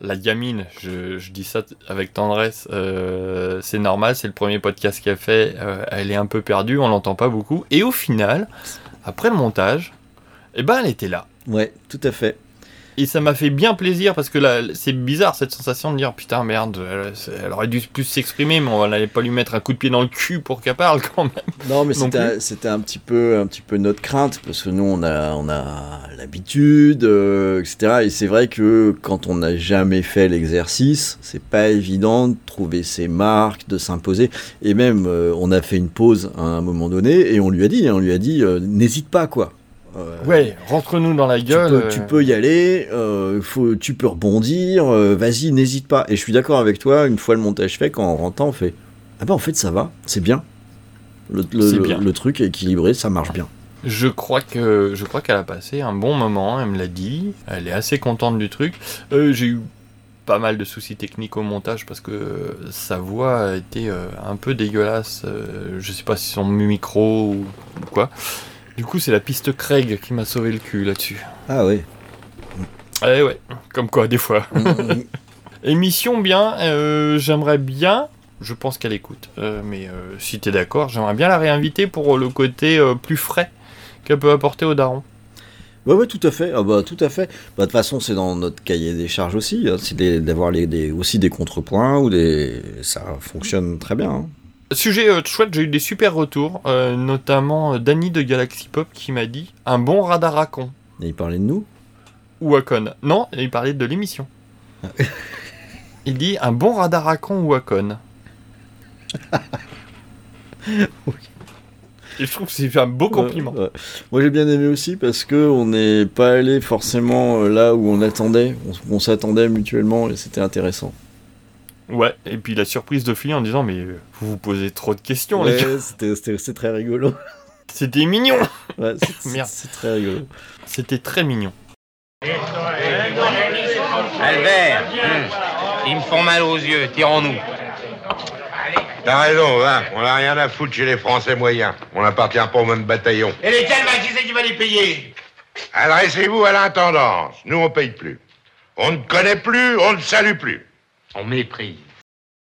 la gamine, je, je dis ça avec tendresse, euh, c'est normal, c'est le premier podcast qu'elle fait, elle est un peu perdue, on l'entend pas beaucoup. Et au final, après le montage, eh ben elle était là. Ouais, tout à fait. Et ça m'a fait bien plaisir parce que là, c'est bizarre cette sensation de dire putain merde, elle, elle aurait dû plus s'exprimer, mais on n'allait pas lui mettre un coup de pied dans le cul pour qu'elle parle quand même. Non, mais un- c'était un petit peu un petit peu notre crainte parce que nous on a on a l'habitude, euh, etc. Et c'est vrai que quand on n'a jamais fait l'exercice, c'est pas évident de trouver ses marques, de s'imposer. Et même euh, on a fait une pause à un moment donné et on lui a dit, hein, on lui a dit, euh, n'hésite pas quoi. Euh, Ouais, rentre-nous dans la tu gueule. peux, euh, tu peux y aller, euh, faut, tu peux rebondir, vas-y, n'hésite pas. Et je suis d'accord avec toi, une fois le montage fait, quand on rentre, on fait Ah bah en fait ça va, c'est bien. Le, le- C'est le- bien. le truc est équilibré, ça marche bien. Je crois que je crois qu'elle a passé un bon moment, elle me l'a dit. Elle est assez contente du truc. Euh, J'ai eu pas mal de soucis techniques au montage parce que euh, sa voix a été euh, un peu dégueulasse. je sais pas si son micro ou, ou quoi. Du coup, c'est la piste Craig qui m'a sauvé le cul là-dessus. Ah ouais. Eh ouais, comme quoi des fois. Mm, Émission bien, euh, j'aimerais bien, je pense qu'elle écoute, euh, mais euh, si t'es d'accord, j'aimerais bien la réinviter pour le côté plus frais qu'elle peut apporter au daron. Ouais, ouais, tout à fait. Ah bah, tout à fait. Bah, de toute façon, c'est dans notre cahier des charges aussi. hein, c'est d'avoir les, des, aussi des contrepoints ou des. Ça fonctionne très bien. hein. Sujet euh, chouette, j'ai eu des super retours, euh, notamment euh, Danny de Galaxy Pop qui m'a dit un bon radar à con. Et il parlait de nous? Ou à con. Non, il parlait de l'émission. il dit un bon radar à con ou à con. Et je trouve que c'est un beau compliment. Ouais, ouais. Moi j'ai bien aimé aussi parce que on n'est pas allé forcément là où on attendait, on, on s'attendait mutuellement et c'était intéressant. Ouais, et puis la surprise de Philly en disant mais euh, vous vous posez trop de questions Ouais, les gars. c'était- c'était c'est très rigolo. C'était mignon. Ouais, c'est- Merde. c'est très rigolo. C'était très mignon. Albert, hum, ils me font mal aux yeux, tirons-nous. T'as raison, va. On n'a rien à foutre chez les Français moyens. On n'appartient pas au même bataillon. Et lesquels, bah, qui c'est qui va les payer Adressez-vous à l'intendance. Nous, on paye plus. On ne connaît plus, on ne salue plus. On méprise.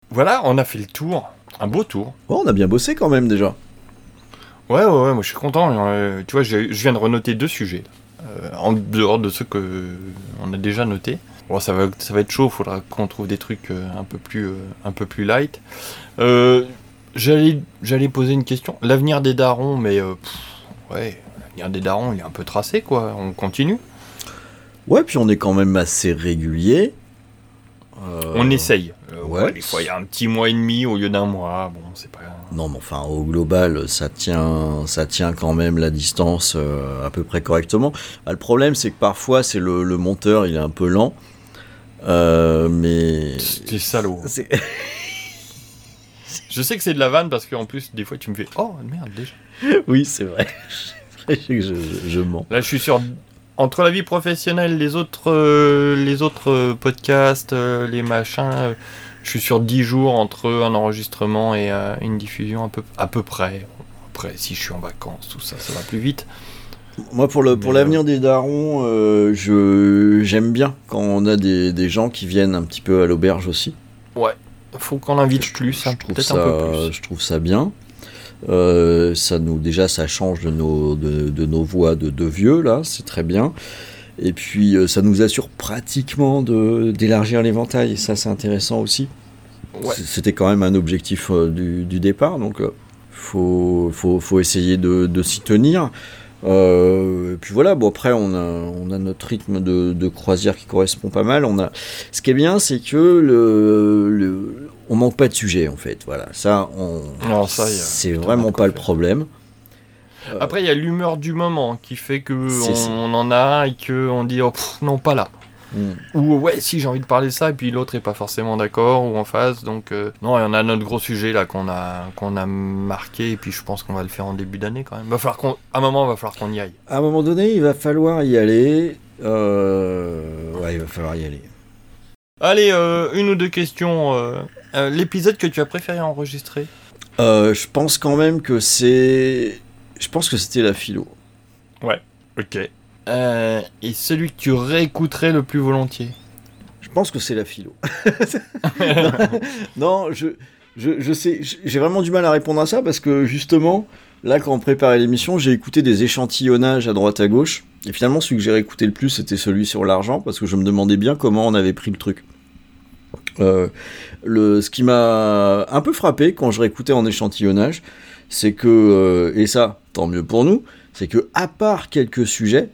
Voilà, on a fait le tour. Un beau tour. Bon, on a bien bossé quand même déjà. Ouais, ouais, ouais, moi je suis content. euh, tu vois, je viens de renoter deux sujets. euh, en dehors de ceux que on a déjà notés. Bon, ça va, ça va être chaud, faudra qu'on trouve des trucs euh, un, peu plus, euh, un peu plus light. Euh, J'allais j'allais poser une question. L'avenir des darons, mais euh, pff, ouais, l'avenir des darons, il est un peu tracé, quoi. On continue. Ouais, puis on est quand même assez régulier. Euh, On essaye. Euh, ouais. des fois, il y a un petit mois et demi au lieu d'un mois. Bon, c'est pas. Non, mais enfin, au global, ça tient, ça tient quand même la distance euh, à peu près correctement. Ah, le problème, c'est que parfois, c'est le, le monteur, il est un peu lent. Euh, mais. C'est salaud. C'est- Je sais que c'est de la vanne parce qu'en plus, des fois, tu me fais Oh merde, déjà. oui, c'est vrai. C'est vrai que je, je- je mens. Là, je suis sur. Entre la vie professionnelle, les autres, euh, les autres euh, podcasts, euh, les machins, je suis sur 10 jours entre un enregistrement et une diffusion à peu, à peu près. Après, si je suis en vacances, tout ça, ça va plus vite. Moi, pour le pour l'avenir des darons, euh, je j'aime bien quand on a des, des gens qui viennent un petit peu à l'auberge aussi. Ouais, faut qu'on invite plus, hein, peut-être ça, un peu plus. je trouve ça bien. Euh, ça nous déjà ça change de nos de, de nos voix de, de vieux là, c'est très bien. Et puis euh, ça nous assure pratiquement de d'élargir l'éventail et ça c'est intéressant aussi. Ouais. C'était quand même un objectif euh, du, du départ donc euh, faut, faut faut essayer de, de s'y tenir. Euh, et puis voilà, bon après on a, on a notre rythme de, de croisière qui correspond pas mal. On a, ce qui est bien, c'est que le, le- on manque pas de sujet en fait. Voilà, ça, on, c'est vraiment pas le problème. Après, il y a l'humeur du moment qui fait que on, en a et que on dit oh, pff, non pas là. Mm. Ou ouais si j'ai envie de parler de ça et puis l'autre est pas forcément d'accord ou en face donc euh, non il y en a notre gros sujet là qu'on a qu'on a marqué et puis je pense qu'on va le faire en début d'année quand même. Va falloir qu'on à un moment va falloir qu'on y aille. À un moment donné, il va falloir y aller. Euh, ouais, il va falloir y aller. Allez euh, une ou deux questions. euh, euh, L'épisode que tu as préféré enregistrer je pense quand même que c'est, je pense que c'était la philo. Ouais. Ok. Et celui que tu réécouterais le plus volontiers Je pense que c'est la philo. non, je, je, je sais, j'ai vraiment du mal à répondre à ça parce que justement, là, quand on préparait l'émission, j'ai écouté des échantillonnages à droite à gauche. Et finalement, celui que j'ai réécouté le plus, c'était celui sur l'argent parce que je me demandais bien comment on avait pris le truc. Euh, le, ce qui m'a un peu frappé quand je réécoutais en échantillonnage, c'est que, euh, et ça, tant mieux pour nous, c'est que à part quelques sujets,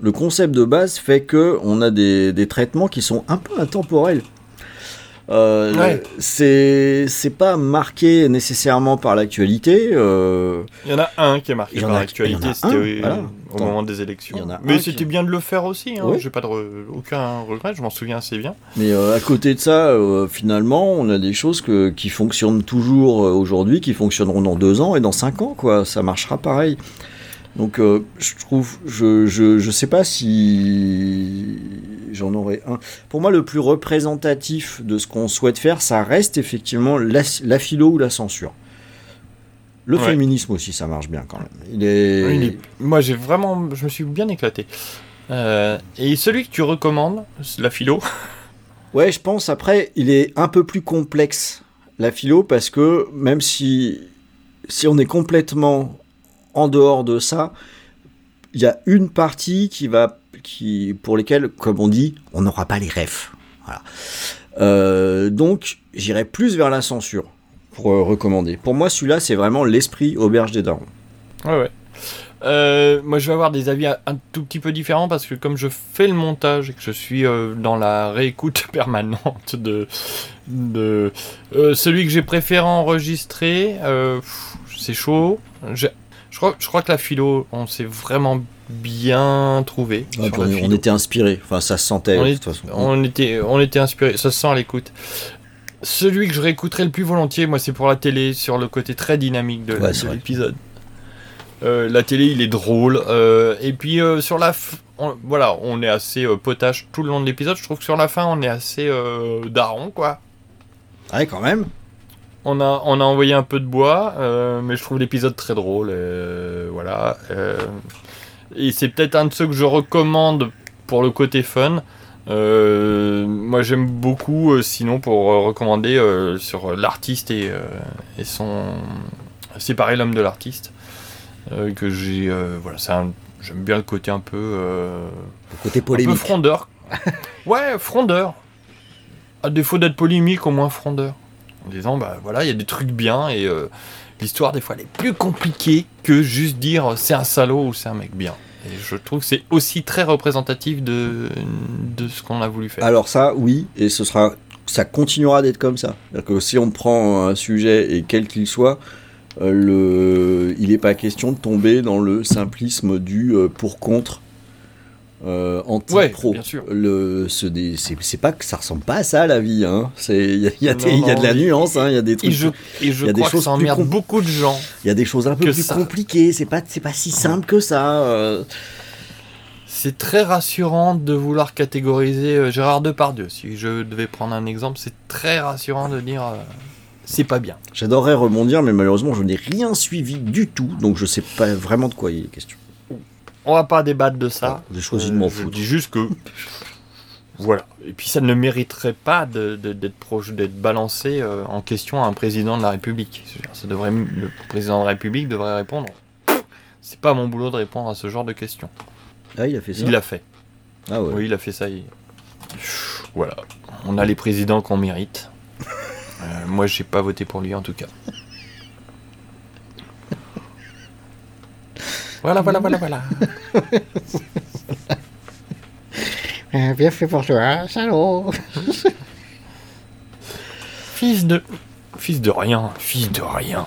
le concept de base fait que on a des, des traitements qui sont un peu intemporels. Euh, Ouais. C'est c'est pas marqué nécessairement par l'actualité. euh, Il y en a un qui est marqué par l'actualité, c'était voilà. au Attends. moment des élections. Mais qui- c'était bien de le faire aussi, hein. Oui. j'ai pas de re- aucun regret, je m'en souviens assez bien. Mais euh, à côté de ça, euh, finalement, on a des choses que, qui fonctionnent toujours aujourd'hui, qui fonctionneront dans deux ans et dans cinq ans, quoi. Ça marchera pareil. Donc, euh, je trouve, je, je, je sais pas si j'en aurais un. Pour moi, le plus représentatif de ce qu'on souhaite faire, ça reste effectivement la, la philo ou la censure. Le Ouais. féminisme aussi, ça marche bien quand même. Il est. Oui, il est- Moi j'ai vraiment, je me suis bien éclaté. Euh, et celui que tu recommandes, la philo? Ouais, je pense. Après, il est un peu plus complexe, la philo, parce que même si, si on est complètement en dehors de ça, il y a une partie qui va, qui, pour lesquelles, comme on dit, on n'aura pas les refs. Voilà. Euh, donc, j'irai plus vers la censure pour euh, recommander. Pour moi, celui-là, c'est vraiment l'esprit auberge des darons. Ouais, ouais. Euh, moi, je vais avoir des avis un- tout petit peu différents parce que comme je fais le montage et que je suis dans la réécoute permanente de, celui que j'ai préféré enregistrer, c'est chaud. Je crois, je crois que la philo, on s'est vraiment bien trouvé. Ouais, on, était inspiré. Enfin, ça se sentait on, de est- toute façon. on était, on était inspiré, ça se sent à l'écoute. Celui que je réécouterai le plus volontiers, moi, c'est pour la télé, sur le côté très dynamique de, Ouais, l'épisode. Euh, la télé, il est drôle. euh, et puis euh, sur la, f- on- voilà, on est assez potage tout le long de l'épisode. Je trouve que sur la fin, on est assez daron, quoi. Ouais, quand même. On a, on a envoyé un peu de bois, euh, mais je trouve l'épisode très drôle. euh, voilà. euh, et c'est peut-être un de ceux que je recommande pour le côté fun. Moi, j'aime beaucoup, sinon, pour recommander sur l'artiste et, et son. Séparer l'homme de l'artiste. que j'ai. voilà, c'est un- J'aime bien le côté un peu. euh, côté Un peu polémique. frondeur. ouais, frondeur. À défaut d'être polémique, au moins frondeur. En disant, bah voilà, il y a des trucs bien et euh, l'histoire, des fois, elle est plus compliquée que juste dire euh, c'est un salaud ou c'est un mec bien. Et je trouve que c'est aussi très représentatif de, ce qu'on a voulu faire. Alors ça, oui, et ce sera, ça continuera d'être comme ça. C'est-à-dire que si on prend un sujet et quel qu'il soit, euh, il n'est pas question de tomber dans le simplisme du pour contre. Euh, anti-pro. bien sûr. Le, ce des- c'est, pas que ça ressemble pas à ça la vie. Hein. C'est, il y a, y y de la nuance. hein. Il y a des trucs. et je, et je il y a des crois que choses ça emmerde beaucoup de gens. Il y a des choses un peu plus ça- compliquées. C'est pas, c'est pas si simple que ça. euh. C'est très rassurant de vouloir catégoriser euh, Gérard Depardieu. Si je devais prendre un exemple, c'est très rassurant de dire euh, c'est pas bien. J'adorerais rebondir, mais malheureusement, je n'ai rien suivi du tout, donc je sais pas vraiment de quoi il est question. On va pas débattre de ça. J'ai choisi de m'en Euh, Je foutre. dis juste que. Voilà. Et puis ça ne mériterait pas de- de- d'être proche, d'être balancé euh, en question à un président de la République. Je Ça devrait, le président de la République devrait répondre. C'est pas mon boulot de répondre à ce genre de questions. Ah, il a fait ça Il l'a fait. Ah ouais. Oui, il a fait ça. il- Voilà. On a les présidents qu'on mérite. Euh, moi, j'ai pas voté pour lui en tout cas. Voilà, voilà, voilà, voilà. Euh, bien fait pour toi, salaud. Fils de. Fils de rien, fils de rien.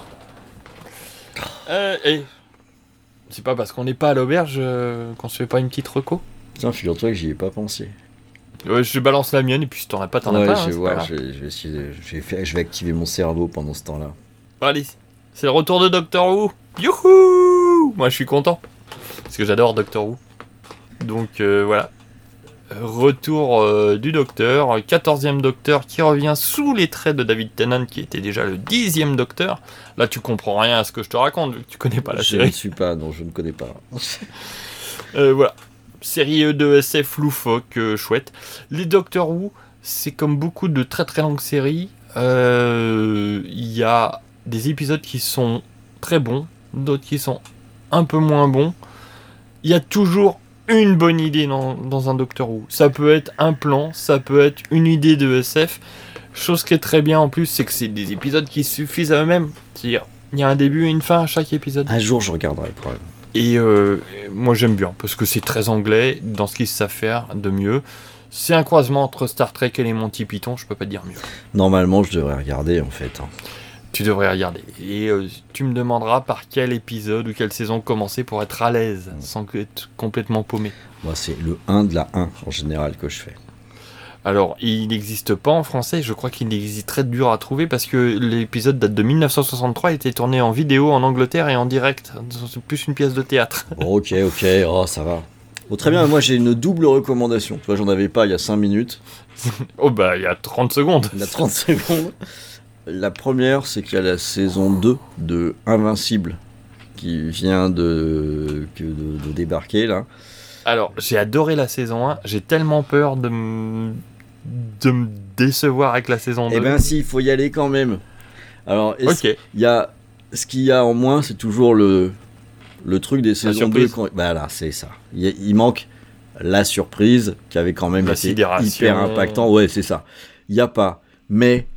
Euh, et. C'est pas parce qu'on n'est pas à l'auberge euh, qu'on se fait pas une petite reco? Tiens, figure-toi que j'y ai pas pensé. Ouais, je balance la mienne et puis si t'en as pas, t'en as Ouais, pas. je hein, vais c'est voir, pas grave. je vais, je vais essayer de- je vais faire- je vais activer mon cerveau pendant ce temps-là. Allez, c'est le retour de Doctor Who. Youhou Moi, je suis content. Parce que j'adore Doctor Who. Donc, euh, voilà. Retour euh, du Docteur. 14e Docteur qui revient sous les traits de David Tennant, qui était déjà le 10e Docteur. Là, tu comprends rien à ce que je te raconte, vu que tu connais pas la je série. ne suis pas, non, je ne connais pas. Euh, voilà. Série E de SF loufoque, chouette. Les Doctor Who, c'est comme beaucoup de très très longues séries. Il y a des épisodes qui sont très bons, d'autres qui sont un peu moins bons. Il y a toujours une bonne idée dans, dans un Doctor Who. Ça peut être un plan, ça peut être une idée de SF. Chose qui est très bien en plus, c'est que c'est des épisodes qui suffisent à eux-mêmes. C'est-à-dire, il y a un début et une fin à chaque épisode. Un jour, je regarderai le problème. Et euh, moi j'aime bien parce que c'est très anglais dans ce qu'ils savent faire de mieux. C'est un croisement entre Star Trek et les Monty Python, je peux pas dire mieux. Normalement, je devrais regarder en fait. Tu devrais regarder. Et euh, tu me demanderas par quel épisode ou quelle saison commencer pour être à l'aise sans que- être complètement paumé. Moi, c'est le 1 de la 1 en général que je fais. Alors, il n'existe pas en français, je crois qu'il existe très dur à trouver parce que l'épisode date de 1963, il était tourné en vidéo en Angleterre et en direct. C'est plus une pièce de théâtre. Bon, ok, ok, oh, ça va. Bon, très bien, moi j'ai une double recommandation. Tu vois, j'en avais pas il y a 5 minutes. oh bah, il y a 30 secondes. Il y a 30 secondes. La première, c'est qu'il y a la saison 2 de Invincible qui vient de, que de, de débarquer là. Alors, j'ai adoré la saison 1, j'ai tellement peur de me de me décevoir avec la saison 2. Eh ben si, il faut y aller quand même. Alors, y a, ce qu'il y a en moins, c'est toujours le, le truc des saisons 2. surprise. quand- Voilà, c'est ça. Il, manque la surprise qui avait quand même La été hyper impactant. Ouais, c'est ça. Il n'y a pas. Mais,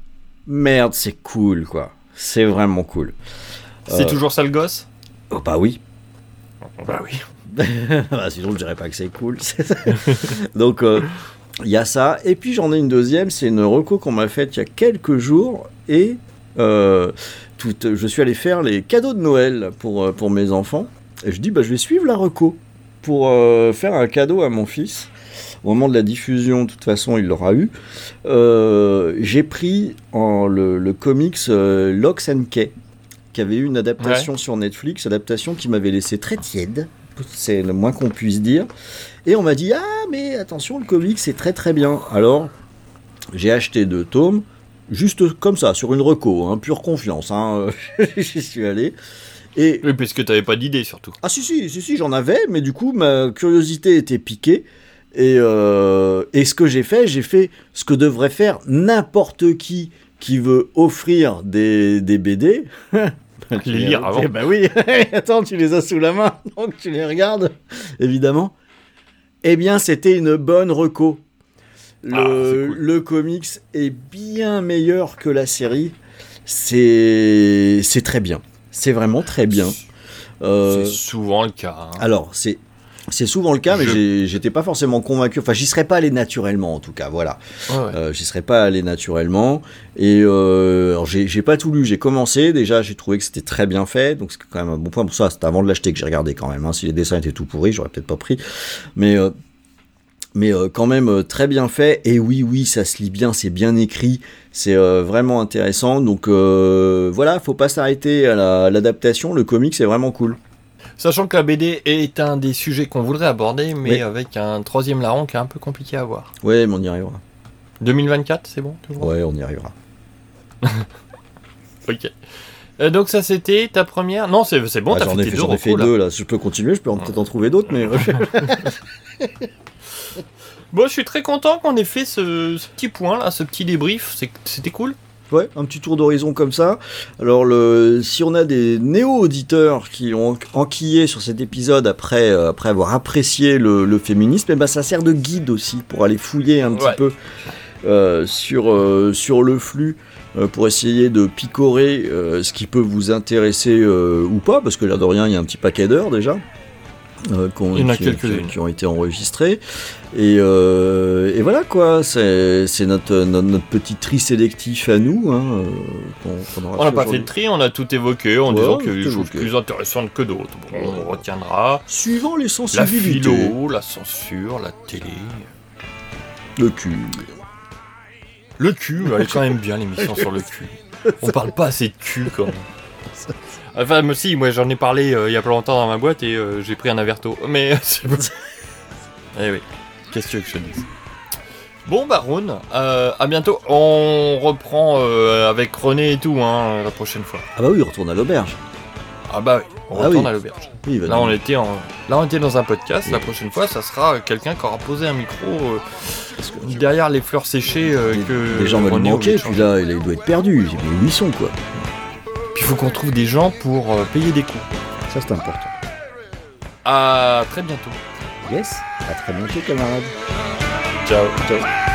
merde, c'est cool, quoi. C'est vraiment cool. C'est Euh, toujours ça le gosse oh, Bah oui. Bah oui. Bah, sinon, je dirais pas que c'est cool. Donc, euh, il y a ça. Et puis, j'en ai une deuxième. C'est une reco qu'on m'a faite il y a quelques jours. Et euh, tout, je suis allé faire les cadeaux de Noël pour, pour mes enfants. Et je dis, bah, je vais suivre la reco pour euh, faire un cadeau à mon fils. Au moment de la diffusion, de toute façon, il l'aura eu. Euh, J'ai pris en, le, le comics euh, Locks and Key, qui avait eu une adaptation sur Netflix, adaptation qui m'avait laissé très tiède. C'est le moins qu'on puisse dire. Et on m'a dit, ah, mais attention, le comics, c'est très très bien. Alors, j'ai acheté deux tomes, juste comme ça, sur une reco, hein, pure confiance. Hein. J'y suis allé. Et... Oui, parce que t'avais pas d'idée surtout. Ah si, si, si, si j'en avais, mais du coup, ma curiosité était piquée. Et, euh, et ce que j'ai fait, j'ai fait ce que devrait faire n'importe qui qui veut offrir des, des BD. Les lire avant. Bah oui, attends, tu les as sous la main, donc tu les regardes, évidemment. Eh bien, c'était une bonne reco. Le, le comics est bien meilleur que la série. C'est c'est très bien. C'est vraiment très bien. Euh, C'est souvent le cas. hein. alors, c'est c'est souvent le cas, mais Je- j'étais pas forcément convaincu. Enfin, j'y serais pas allé naturellement, en tout cas. Voilà. Ouais, ouais. Euh, j'y serais pas allé naturellement. Et euh, alors, j'ai pas tout lu. J'ai commencé. Déjà, j'ai trouvé que c'était très bien fait. Donc, c'est quand même un bon point pour ça. C'était avant de l'acheter que j'ai regardé quand même. hein. Si les dessins étaient tout pourris, j'aurais peut-être pas pris. Mais. euh, mais euh, quand même euh, très bien fait et oui oui ça se lit bien c'est bien écrit c'est euh, vraiment intéressant donc euh, voilà faut pas s'arrêter à la- à l'adaptation le comic c'est vraiment cool Sachant que la BD est un des sujets qu'on voudrait aborder, mais Oui. avec un troisième larron qui est un peu compliqué à voir. ouais mais on y arrivera 2024, c'est bon toujours? Ouais on y arrivera Ok. Euh, donc ça c'était ta première Non, c'est c'est bon, Ah, t'as j'en fait ai tes fait, deux j'en ai fait là. deux là je peux continuer je peux en- peut-être en trouver d'autres mais Bon, je suis très content qu'on ait fait ce, ce petit point là, ce petit débrief, c'était cool. Ouais, un petit tour d'horizon comme ça. Alors, le, si on a des néo-auditeurs qui ont enquillé sur cet épisode après, euh, après avoir apprécié le, le féminisme, eh ben, ça sert de guide aussi pour aller fouiller un petit Ouais. peu euh, sur, euh, sur le flux pour essayer de picorer ce qui peut vous intéresser ou pas, parce que là de rien, il y a un petit paquet d'heures déjà. Euh, Il y en a qui, quelques-unes. qui- qui ont été enregistrés et, euh, et voilà quoi c'est notre, notre, notre petit tri sélectif à nous hein, euh, aura On n'a pas fait de tri, on a tout évoqué en Ouais, disant qu'il y a des choses plus intéressantes que d'autres. Bon, on retiendra. Suivant les La sensibilités. philo, la censure, la télé. le cul Le cul, elle est quand même bien l'émission sur le cul. On parle pas assez de cul quand même. Enfin, moi si, moi j'en ai parlé euh, il y a pas longtemps dans ma boîte et euh, j'ai pris un averto. Mais c'est bon. Eh oui, qu'est-ce que tu veux que je dise Bon Rhône, euh, à bientôt. On reprend euh, avec René et tout hein, la prochaine fois. ah bah oui retourne à l'auberge Ah bah oui, on Ah retourne oui. à l'auberge. Oui, Là on était en, là on était dans un podcast. La prochaine fois, ça sera euh, quelqu'un qui aura posé un micro euh, derrière les fleurs séchées euh, que les gens vont René manquer là il doit être perdu mais où ils sont quoi Puis il faut qu'on trouve des gens pour euh, payer des coûts. ça c'est important À très bientôt. yes à très bientôt camarades Ciao. Ciao.